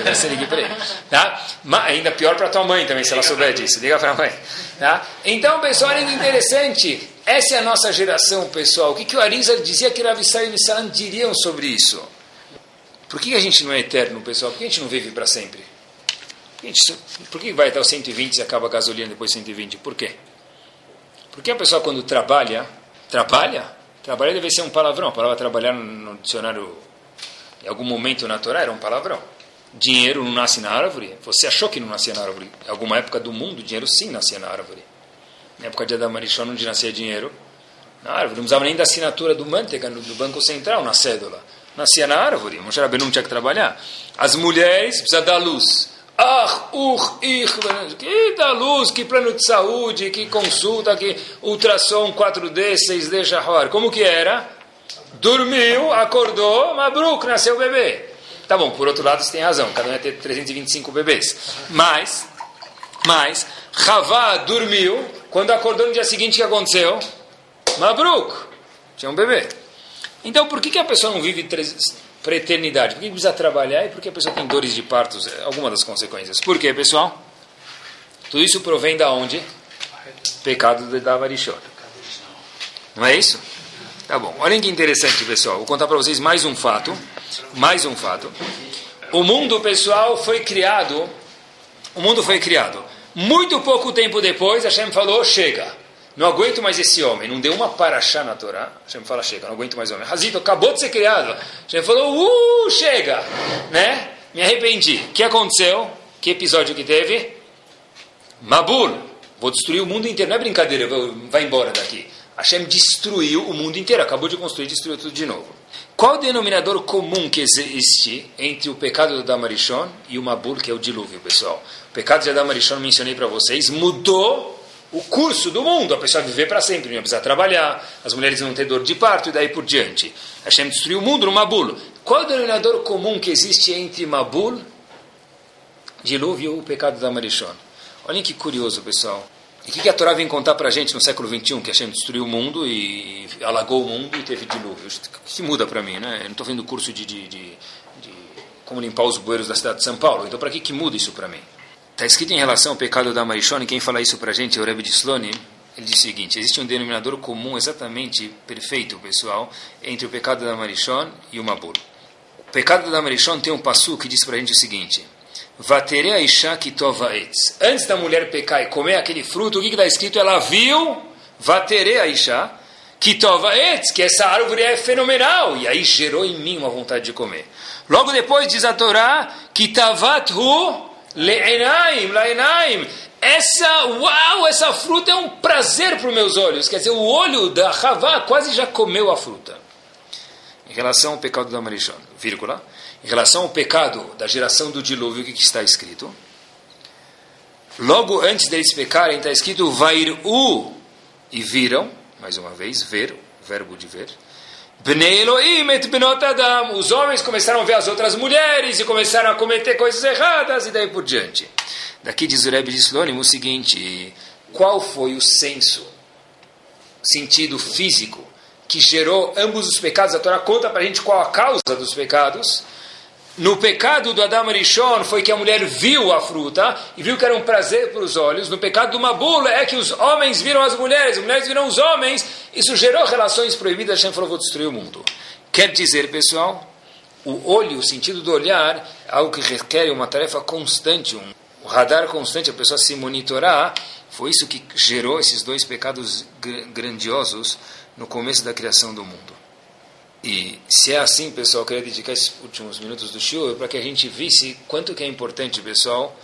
Você ligue para ele, tá? Mas ainda pior para tua mãe também se ela souber disso. Liga para a mãe, tá? Então pessoal, é interessante. Essa é a nossa geração, pessoal. O que, que o Arisa dizia que Rav Israel e Salam diriam sobre isso? Por que a gente não é eterno, pessoal? Por que a gente não vive para sempre? Gente, por que vai até os 120 e acaba a gasolina depois de 120? Por quê? Porque a pessoa quando trabalha, trabalha, trabalhar deve ser um palavrão. A palavra trabalhar no dicionário, em algum momento na Torá, era um palavrão. Dinheiro não nasce na árvore. Você achou que não nascia na árvore? Em alguma época do mundo, dinheiro sim nascia na árvore. Na época de Adam Arishon, onde nascia dinheiro? Na árvore. Não precisava nem da assinatura do manteiga do Banco Central na cédula. Nascia na árvore. Moshe Rabbeinu não tinha que trabalhar. As mulheres precisam dar luz. Ah, ur, ir, que dá luz, que plano de saúde, que consulta, que ultrassom 4D, 6D, Shahar. Como que era? Dormiu, acordou, Mabruk, nasceu o bebê. Tá bom, por outro lado, você tem razão, cada um ia ter 325 bebês. Mas, mas, Havá dormiu, quando acordou no dia seguinte, o que aconteceu? Mabruk, tinha um bebê. Então, por que, que a pessoa não vive para a eternidade. Por que precisa trabalhar e por que a pessoa tem dores de partos? É alguma das consequências. Por quê, pessoal? Tudo isso provém da onde? Pecado de Davarishon. Não é isso? Tá bom. Olhem que interessante, pessoal. Vou contar para vocês mais um fato. Mais um fato. O mundo, pessoal, foi criado. O mundo foi criado. Muito pouco tempo depois, Hashem falou: chega não aguento mais esse homem. Não deu uma paraxá na Torá. Hashem fala, chega, não aguento mais homem. Razito, acabou de ser criado. Hashem falou, uh, chega. Né? Me arrependi. O que aconteceu? Que episódio que teve? Mabul. Vou destruir o mundo inteiro. Não é brincadeira, vai embora daqui. Hashem destruiu o mundo inteiro. Acabou de construir, destruiu tudo de novo. Qual o denominador comum que existe entre o pecado do Damarishon e o Mabul, que é o dilúvio, pessoal? O pecado de Damarishon, mencionei para vocês, mudou o curso do mundo, a pessoa viver para sempre, não precisar trabalhar, as mulheres não ter dor de parto e daí por diante. Hashem destruiu o mundo no Mabul. Qual é o denominador comum que existe entre Mabul, dilúvio e o pecado da Marishon? Olhem que curioso, pessoal. E o que, que a Torá vem contar para a gente no século XXI? Que Hashem destruiu o mundo e alagou o mundo e teve dilúvio. Isso muda para mim, né? Eu não estou vendo curso de, de, de, de, como limpar os bueiros da cidade de São Paulo. Então, para que, que muda isso para mim? Está escrito em relação ao pecado da Marishon, quem fala isso para a gente é o Rebbe de Slone, ele diz o seguinte, existe um denominador comum exatamente perfeito, pessoal, entre o pecado da Marishon e o Mabul. O pecado da Marishon tem um passo que diz para a gente o seguinte, Vatere Aisha Kitova Etz. Antes da mulher pecar e comer aquele fruto, o que está escrito? Ela viu Vatere Aisha Kitova Etz, que essa árvore é fenomenal, e aí gerou em mim uma vontade de comer. Logo depois diz a Torá, Kitavat Hu Le'enaim, la'enaim. Essa, uau, essa fruta é um prazer para os meus olhos. Quer dizer, o olho da Havá quase já comeu a fruta. Em relação ao pecado da Marishon, vírgula. Em relação ao pecado da geração do dilúvio, o que, que está escrito? Logo antes deles pecarem, está escrito Vair-u, e viram, mais uma vez, ver, verbo de ver. Elohim. Os homens começaram a ver as outras mulheres e começaram a cometer coisas erradas e daí por diante. Daqui diz o Rebbe de Slônimo o seguinte, qual foi o senso, sentido físico que gerou ambos os pecados? A Torá conta para a gente qual a causa dos pecados. No pecado do Adam Arishon foi que a mulher viu a fruta e viu que era um prazer para os olhos. No pecado do Mabul é que os homens viram as mulheres, as mulheres viram os homens. Isso gerou relações proibidas. Hashem falou, vou destruir o mundo. Quer dizer, pessoal, o olho, o sentido do olhar, é algo que requer uma tarefa constante, um radar constante, a pessoa se monitorar. Foi isso que gerou esses dois pecados grandiosos no começo da criação do mundo. E se é assim, pessoal, eu queria dedicar esses últimos minutos do show para que a gente visse quanto que é importante, pessoal.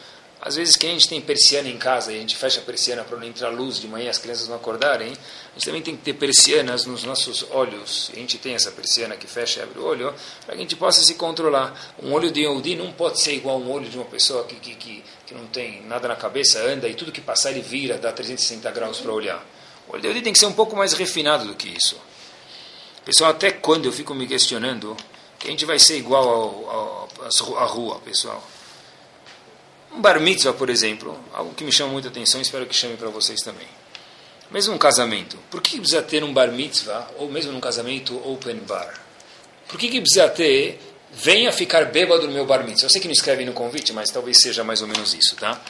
Às vezes, quem a gente tem persiana em casa e a gente fecha a persiana para não entrar luz de manhã as crianças não acordarem, a gente também tem que ter persianas nos nossos olhos. A gente tem essa persiana que fecha e abre o olho para que a gente possa se controlar. Um olho de Yehudi não pode ser igual um olho de uma pessoa que, que, que, que não tem nada na cabeça, anda e tudo que passar ele vira, dá 360 graus para olhar. O olho de Yehudi tem que ser um pouco mais refinado do que isso. Pessoal, até quando eu fico me questionando que a gente vai ser igual ao, ao, à rua, pessoal? Um bar mitzvah, por exemplo, algo que me chama muita atenção, espero que chame para vocês também. Mesmo um casamento, por que precisa ter um bar mitzvah, ou mesmo num casamento open bar? Por que, que precisa ter, venha ficar bêbado no meu bar mitzvah? Eu sei que não escreve no convite, mas talvez seja mais ou menos isso, tá?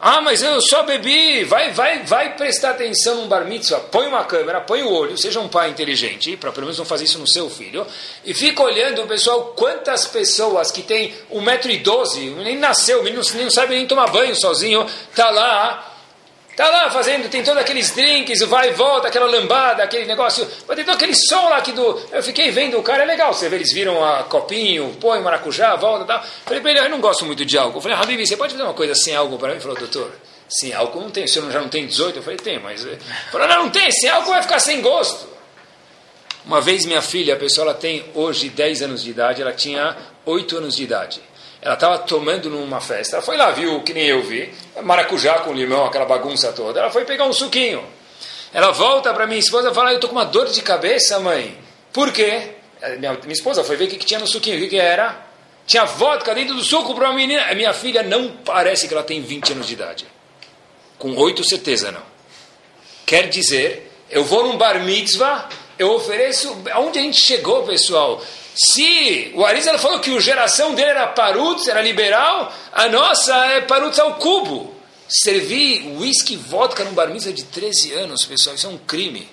Ah, mas eu só bebi. Vai, vai, vai prestar atenção num bar mitzvah. Põe uma câmera, põe o olho, seja um pai inteligente, para pelo menos não fazer isso no seu filho. E fica olhando, pessoal, quantas pessoas que tem 1,12m, nem nasceu, nem, não sabe nem tomar banho sozinho, tá lá Está lá fazendo, tem todos aqueles drinks, vai e volta, aquela lambada, aquele negócio. Todo aquele som lá que do. Eu fiquei vendo o cara, é legal. Você vê, eles viram a copinho, põe maracujá, volta e tal. Falei para ele, eu não gosto muito de álcool. Falei, Habib, você pode fazer uma coisa sem álcool para mim? Ele falou, doutor, sem álcool não tem. O senhor já não tem 18? Eu falei, tem, mas. Ele falou, não, não tem, sem álcool vai ficar sem gosto. Uma vez minha filha, a pessoa ela tem hoje 10 anos de idade, ela tinha 8 anos de idade. Ela estava tomando numa festa. Ela foi lá, viu, que nem eu vi, maracujá com limão, aquela bagunça toda. Ela foi pegar um suquinho. Ela volta para minha esposa e fala: Eu estou com uma dor de cabeça, mãe. Por quê? Minha, minha esposa foi ver o que, que tinha no suquinho. O que, que era? Tinha vodka dentro do suco para uma menina. A minha filha não parece que ela tem 20 anos de idade. Com oito, certeza não. Quer dizer, eu vou num bar mitzvah, eu ofereço. Aonde a gente chegou, pessoal? Se o Arizal falou que a geração dele era parutz, era liberal, a nossa é parutz ao cubo. Servir whisky e vodka num bar de 13 anos, pessoal, isso é um crime.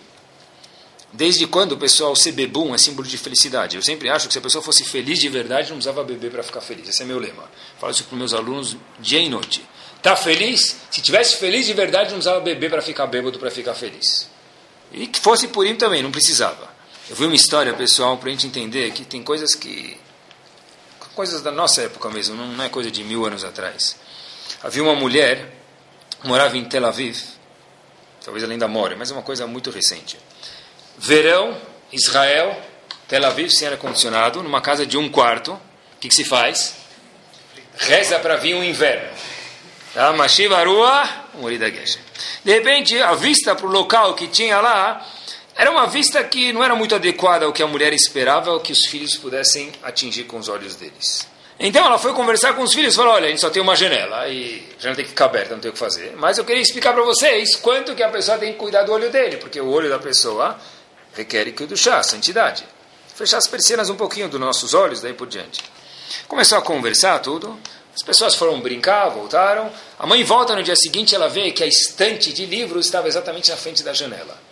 Desde quando, pessoal, ser bebum é símbolo de felicidade? Eu sempre acho que se a pessoa fosse feliz de verdade, não precisava beber para ficar feliz. Esse é meu lema. Falo isso para meus alunos dia e noite. Está feliz? Se tivesse feliz de verdade, não precisava beber para ficar bêbado, para ficar feliz. E que fosse purim também, não precisava. Eu vi uma história, pessoal, para a gente entender que tem coisas que. coisas da nossa época mesmo, não é coisa de mil anos atrás. Havia uma mulher, morava em Tel Aviv, talvez ela ainda more, mas é uma coisa muito recente. Verão, Israel, Tel Aviv sem ar-condicionado, numa casa de um quarto. O que, que se faz? Reza para vir um inverno. Tá? Mashiva Rua, Morida Geshem. De repente, a vista para o local que tinha lá era uma vista que não era muito adequada ao que a mulher esperava, ao que os filhos pudessem atingir com os olhos deles. Então ela foi conversar com os filhos e falou: Olha, a gente só tem uma janela e já não tem que ficar aberta, não tem o que fazer. Mas eu queria explicar para vocês quanto que a pessoa tem que cuidar do olho dele, porque o olho da pessoa requer que o chá, santidade. Fechar as persianas um pouquinho dos nossos olhos, daí por diante. Começou a conversar tudo. As pessoas foram brincar, voltaram. A mãe volta no dia seguinte, ela vê que a estante de livros estava exatamente na frente da janela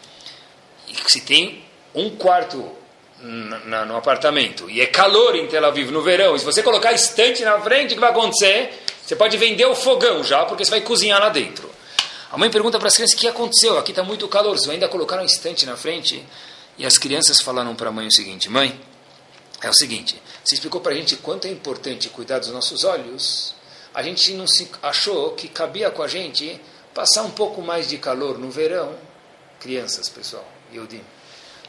se tem um quarto na, no apartamento e é calor em Tel Aviv no verão, e se você colocar estante na frente, o que vai acontecer? Você pode vender o fogão já, porque você vai cozinhar lá dentro. A mãe pergunta para as crianças o que aconteceu, aqui está muito calor, vocês ainda colocaram um estante na frente? E as crianças falaram para a mãe o seguinte: Mãe, é o seguinte, você explicou para a gente quanto é importante cuidar dos nossos olhos, a gente não se achou que cabia com a gente passar um pouco mais de calor no verão. Crianças, pessoal. Yudim.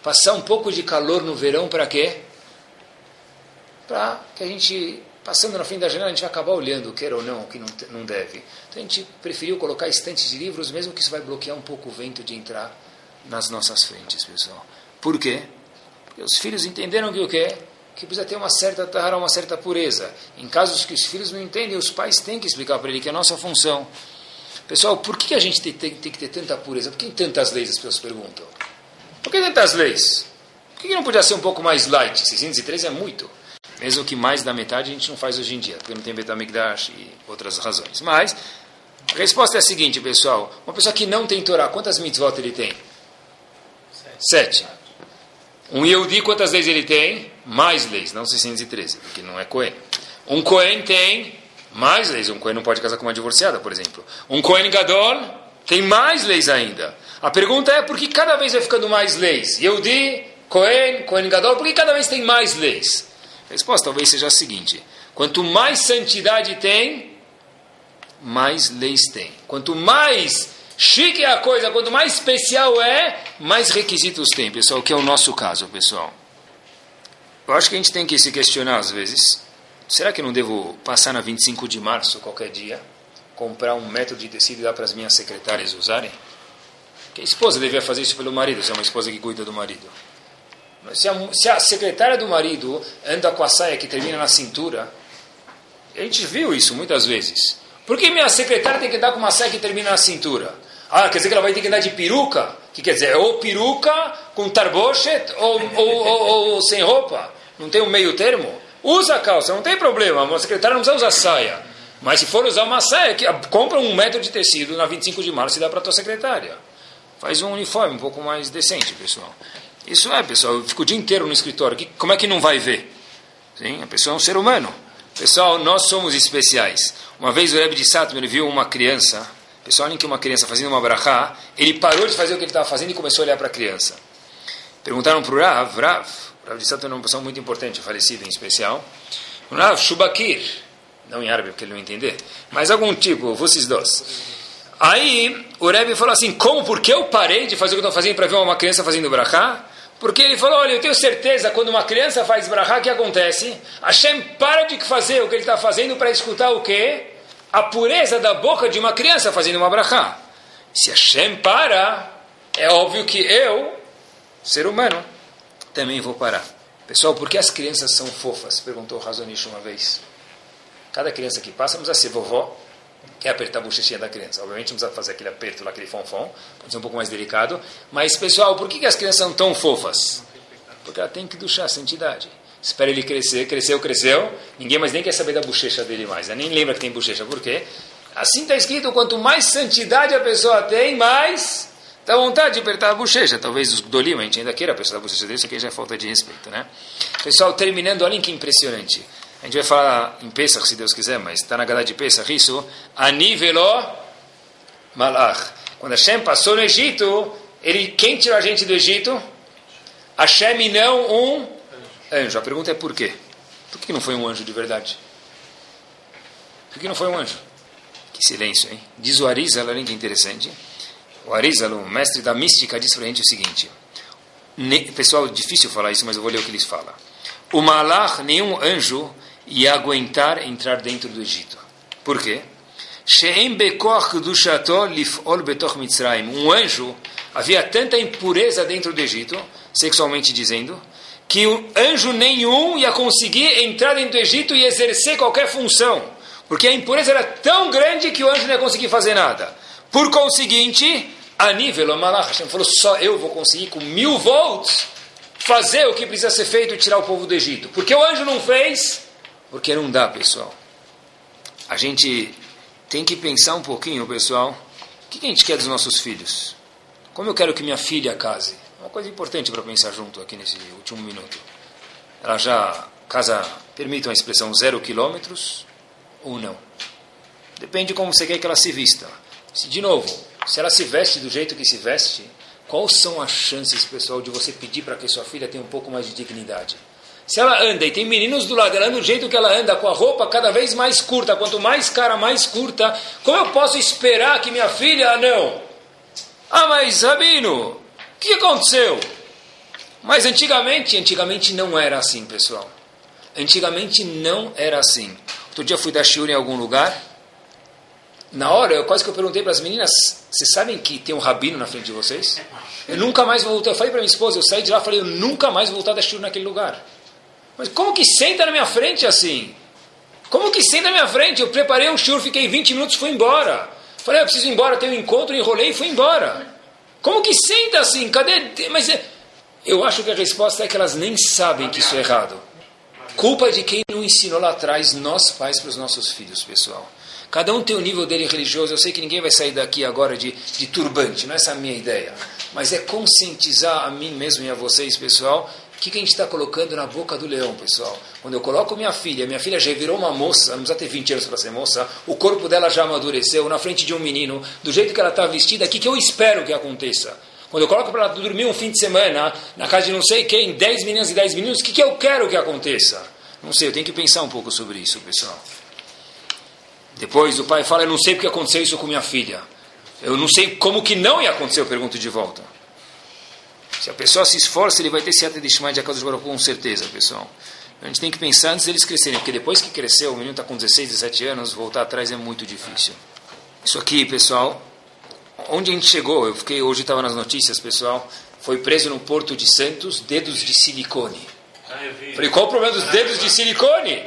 Passar um pouco de calor no verão para quê? Para que a gente, passando na frente da janela, a gente vai acabar olhando, quer ou não, o que não, não deve. Então a gente preferiu colocar estantes de livros, mesmo que isso vai bloquear um pouco o vento de entrar nas nossas frentes, pessoal. Por quê? Porque os filhos entenderam que o quê? Que precisa ter uma certa tahara, uma certa pureza. Em casos que os filhos não entendem, os pais têm que explicar para ele que é a nossa função. Pessoal, por que a gente tem, tem, tem que ter tanta pureza? Por que tantas leis as pessoas perguntam? Por que tantas leis? Por que não podia ser um pouco mais light? 613 é muito. Mesmo que mais da metade a gente não faz hoje em dia, porque não tem Betamigdash e outras razões. Mas a resposta é a seguinte, pessoal. Uma pessoa que não tem Torá, quantas mitzvot ele tem? Sete. Um Yehudi, quantas leis ele tem? Mais leis, não 613, porque não é Cohen. Um Cohen tem mais leis. Um Cohen não pode casar com uma divorciada, por exemplo. Um Cohen Gadol tem mais leis ainda. A pergunta é por que cada vez vai ficando mais leis? Yehudi, Cohen, Cohen Gadol, por que cada vez tem mais leis? A resposta talvez seja a seguinte: quanto mais santidade tem, mais leis tem. Quanto mais chique é a coisa, quanto mais especial é, mais requisitos tem, pessoal, que é o nosso caso, pessoal. Eu acho que a gente tem que se questionar às vezes. Será que eu não devo passar na 25 de março qualquer dia, comprar um método de tecido e dar para as minhas secretárias usarem? Que a esposa devia fazer isso pelo marido, se é uma esposa que cuida do marido. Se a, se a secretária do marido anda com a saia que termina na cintura, a gente viu isso muitas vezes. Por que minha secretária tem que andar com uma saia que termina na cintura? Ah, quer dizer que ela vai ter que andar de peruca? que quer dizer? Ou peruca com tarbochet ou, ou, ou, ou, sem roupa? Não tem um meio termo? Usa a calça, não tem problema. Uma secretária não precisa usar saia. Mas se for usar uma saia, compra um metro de tecido na 25 de março e dá para a tua secretária. Faz um uniforme um pouco mais decente, pessoal. Isso é, pessoal. Eu fico o dia inteiro no escritório. como é que não vai ver? Sim, a pessoa é um ser humano. Pessoal, nós somos especiais. Uma vez o Rebbe de Satmar viu uma criança, pessoal, olhem que uma criança fazendo uma brachá, ele parou de fazer o que ele estava fazendo e começou a olhar para a criança. Perguntaram para o Rav, Rav, o Rav de Satmar é uma pessoa muito importante, falecido em especial. Rav, Shubakir, não em árabe porque ele não entender, mas algum tipo, vocês dois. Aí o Rebbe falou assim, como, por que eu parei de fazer o que eu fazendo para ver uma criança fazendo brachá? Porque ele falou, olha, eu tenho certeza, quando uma criança faz brahá, o que acontece? Hashem para de fazer o que ele está fazendo para escutar o quê? A pureza da boca de uma criança fazendo uma brahá. Se Hashem para, é óbvio que eu, ser humano, também vou parar. Pessoal, por que as crianças são fofas? Perguntou Razonish uma vez. Cada criança que passa, a ser vovó, quer apertar a bochechinha da criança. Obviamente não precisa fazer aquele aperto lá, aquele fonfon, pode ser um pouco mais delicado. Mas, pessoal, por que, as crianças são tão fofas? Porque ela tem que duchar a santidade. Espera ele crescer, cresceu, cresceu, ninguém mais nem quer saber da bochecha dele mais. Ela nem lembra que tem bochecha. Por quê? Assim está escrito, quanto mais santidade a pessoa tem, mais dá vontade de apertar a bochecha. Talvez os Dolim, a gente ainda queira apertar a bochecha dele, isso aqui já é falta de respeito, né? Pessoal, terminando, olhem que impressionante. A gente vai falar em Pesach, se Deus quiser, mas está na Gadá de Pesach isso. Anivelo Malach. Quando Hashem passou no Egito, ele, quem tirou a gente do Egito? Hashem e não um anjo. A pergunta é por quê? Por que não foi um anjo de verdade? Por que não foi um anjo? Que silêncio, hein? Diz o Arizal, além que interessante. O Arizal, o mestre da mística, diz para a gente o seguinte. Pessoal, difícil falar isso, mas eu vou ler o que eles falam. O Malach, nenhum anjo, e aguentar entrar dentro do Egito. Por quê? Um anjo, havia tanta impureza dentro do Egito, sexualmente dizendo, que o anjo nenhum ia conseguir entrar dentro do Egito e exercer qualquer função. Porque a impureza era tão grande que o anjo não ia conseguir fazer nada. Por conseguinte, a nível, Malach Hashem falou, só eu vou conseguir com mil volts fazer o que precisa ser feito e tirar o povo do Egito. Porque o anjo não fez, porque não dá, pessoal. A gente tem que pensar um pouquinho, pessoal. O que a gente quer dos nossos filhos? Como eu quero que minha filha case? É uma coisa importante para pensar junto aqui nesse último minuto. Ela já casa, permitam a expressão, zero quilômetros ou não? Depende de como você quer que ela se vista. Se, de novo, se ela se veste do jeito que se veste, quais são as chances, pessoal, de você pedir para que sua filha tenha um pouco mais de dignidade? Se ela anda e tem meninos do lado, ela anda do jeito que ela anda, com a roupa cada vez mais curta, quanto mais cara, mais curta, como eu posso esperar que minha filha não? Ah, mas Rabino, o que aconteceu? Mas antigamente, antigamente não era assim, pessoal. Antigamente não era assim. Outro dia fui dar shiur em algum lugar. Na hora, eu quase que eu perguntei para as meninas: vocês sabem que tem um rabino na frente de vocês? Eu nunca mais vou voltar. Eu falei para minha esposa, eu saí de lá falei: eu nunca mais vou voltar a dar shiur naquele lugar. Mas como que senta na minha frente assim? Como que senta na minha frente? Eu preparei um churro, fiquei 20 minutos fui embora. Falei, ah, eu preciso ir embora, tenho um encontro, enrolei e fui embora. Como que senta assim? Cadê? Mas é, eu acho que a resposta é que elas nem sabem que isso é errado. Culpa de quem não ensinou lá atrás, nós pais, para os nossos filhos, pessoal. Cada um tem o nível dele religioso. Eu sei que ninguém vai sair daqui agora de, de turbante, não é essa a minha ideia. Mas é conscientizar a mim mesmo e a vocês, pessoal, que, que a gente está colocando na boca do leão, pessoal? Quando eu coloco minha filha, minha filha já virou uma moça, não precisa ter 20 anos para ser moça, o corpo dela já amadureceu, na frente de um menino, do jeito que ela está vestida, o que, que eu espero que aconteça? Quando eu coloco para ela dormir um fim de semana, na casa de não sei quem, 10 meninas e 10 meninos, o que, que eu quero que aconteça? Não sei, eu tenho que pensar um pouco sobre isso, pessoal. Depois o pai fala, eu não sei porque aconteceu isso com minha filha. Eu não sei como que não ia acontecer, eu pergunto de volta. Se a pessoa se esforça, ele vai ter certa de de Akadosh Baruch com certeza, pessoal. A gente tem que pensar antes deles crescerem, porque depois que cresceu, o menino está com 16, 17 anos, voltar atrás é muito difícil. Isso aqui, pessoal, onde a gente chegou, eu fiquei, hoje estava nas notícias, pessoal, foi preso no Porto de Santos, dedos de silicone. Falei, qual o problema dos dedos de silicone?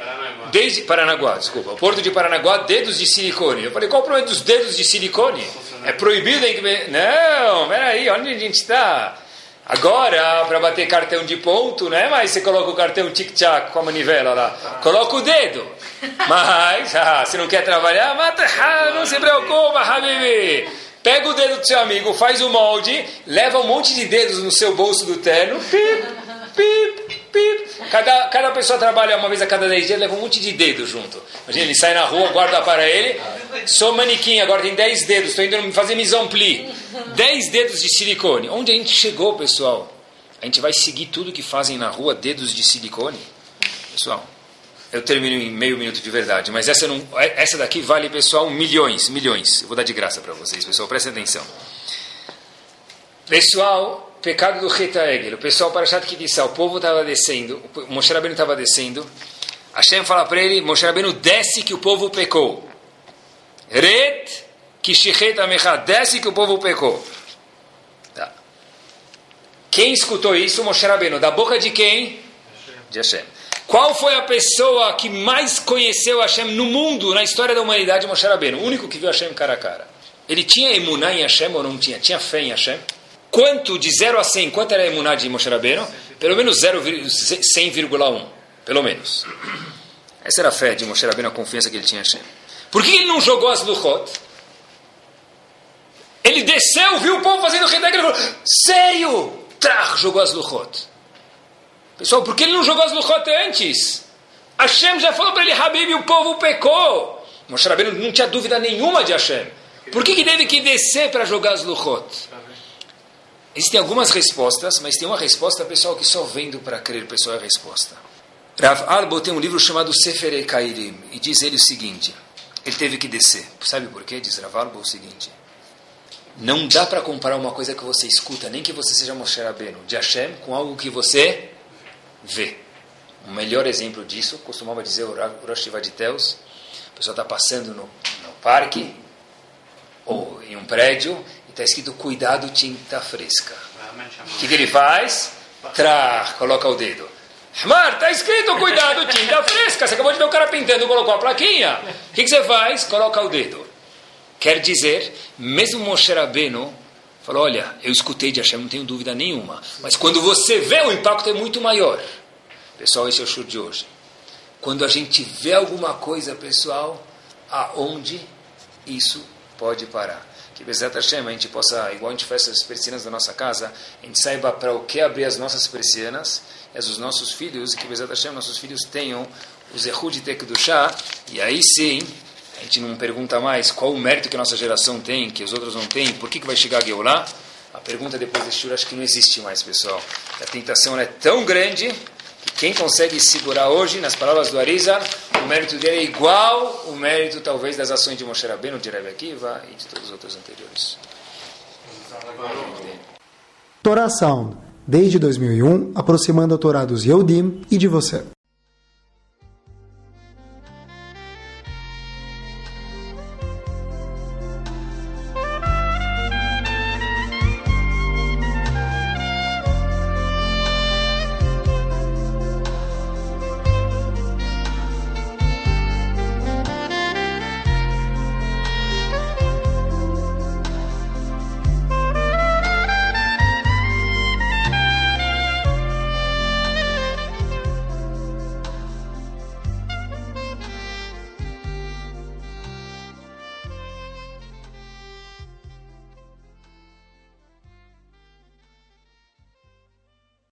Desde Paranaguá, desculpa. O Porto de Paranaguá, dedos de silicone. Eu falei, qual o problema dos dedos de silicone? É proibido que... Não, peraí, onde a gente está? Agora, para bater cartão de ponto, não é mais você coloca o cartão tic-tac com a manivela lá. Coloca o dedo. Mas, (laughs) ah, se não quer trabalhar, mata, ah, não se preocupa, Habibi. Pega o dedo do seu amigo, faz o molde, leva um monte de dedos no seu bolso do terno, pip, pip. Cada, cada pessoa trabalha uma vez a cada 10 dias, leva um monte de dedos junto. Imagina, ele sai na rua, guarda para ele. Sou manequim, agora tem 10 dedos, estou indo fazer mise pli. 10 dedos de silicone. Onde a gente chegou, pessoal? A gente vai seguir tudo que fazem na rua, dedos de silicone? Pessoal, eu termino em meio minuto de verdade, mas essa, não, essa daqui vale, pessoal, milhões, milhões. Eu vou dar de graça para vocês, pessoal, prestem atenção. Pessoal, pecado do Reta Egel. O pessoal para Shat Kidissá, o povo estava descendo, o Moshe Rabbeinu estava descendo. Hashem fala para ele, Moshe Rabbeinu desce que o povo pecou. Ret Kishichet Amecha, desce que o povo pecou. Tá. Quem escutou isso? Moshe Rabbeinu. Da boca de quem? De Hashem. Qual foi a pessoa que mais conheceu Hashem no mundo, na história da humanidade? Moshe Rabbeinu. O único que viu Hashem cara a cara. Ele tinha emuná em Hashem ou não tinha? Tinha fé em Hashem? Quanto, de 0 a 100, quanto era a emuná de Moshe Rabbeinu? Pelo menos 100,1. Pelo menos. Essa era a fé de Moshe Rabbeinu, a confiança que ele tinha em Hashem. Por que ele não jogou as luchot? Ele desceu, viu o povo fazendo redeg, ele falou, sério? Trach, jogou as luchot. Pessoal, por que ele não jogou as luchot antes? Hashem já falou para ele, Habib, o povo pecou. Moshe Rabbeinu não tinha dúvida nenhuma de Hashem. Por que, que teve que descer para jogar as luchot? Existem algumas respostas, mas tem uma resposta, pessoal, que só vendo para crer, pessoal, é a resposta. Rav Albo tem um livro chamado Sefer Kairim, e diz ele o seguinte, ele teve que descer. Sabe por quê? Diz Rav Albo o seguinte, não dá para comparar uma coisa que você escuta, nem que você seja Moshe Rabbeinu, de Hashem, com algo que você vê. O melhor exemplo disso, costumava dizer o Rosh de Teus, a pessoa está passando no, no parque, ou em um prédio, está escrito cuidado tinta fresca. O que, que, ele faz? Tra, coloca o dedo. Mar, está escrito cuidado tinta fresca. Você acabou de ver o cara pintando, colocou a plaquinha. O que, que você faz? Coloca o dedo. Quer dizer, mesmo Moshe Rabbeinu falou, olha, eu escutei de Hashem, não tenho dúvida nenhuma. Mas quando você vê, o impacto é muito maior. Pessoal, esse é o show de hoje. Quando a gente vê alguma coisa, pessoal, aonde isso pode parar que Bezat Hashem a gente possa, igual a gente faz as persianas da nossa casa, a gente saiba para o que abrir as nossas persianas as dos nossos filhos, e que Bezat Hashem nossos filhos tenham o Zehud de chá e aí sim, a gente não pergunta mais qual o mérito que a nossa geração tem, que os outros não têm, por que, que vai chegar a Geulah? A pergunta depois desse acho que não existe mais, pessoal. A tentação é tão grande que quem consegue segurar hoje, nas palavras do Arizal, o mérito dele é igual o mérito, talvez, das ações de Moshe Rabbeinu, de Rebbe Akiva e de todos os outros anteriores. Torá Sound, desde 2001, aproximando a Torá dos Yehudim e de você.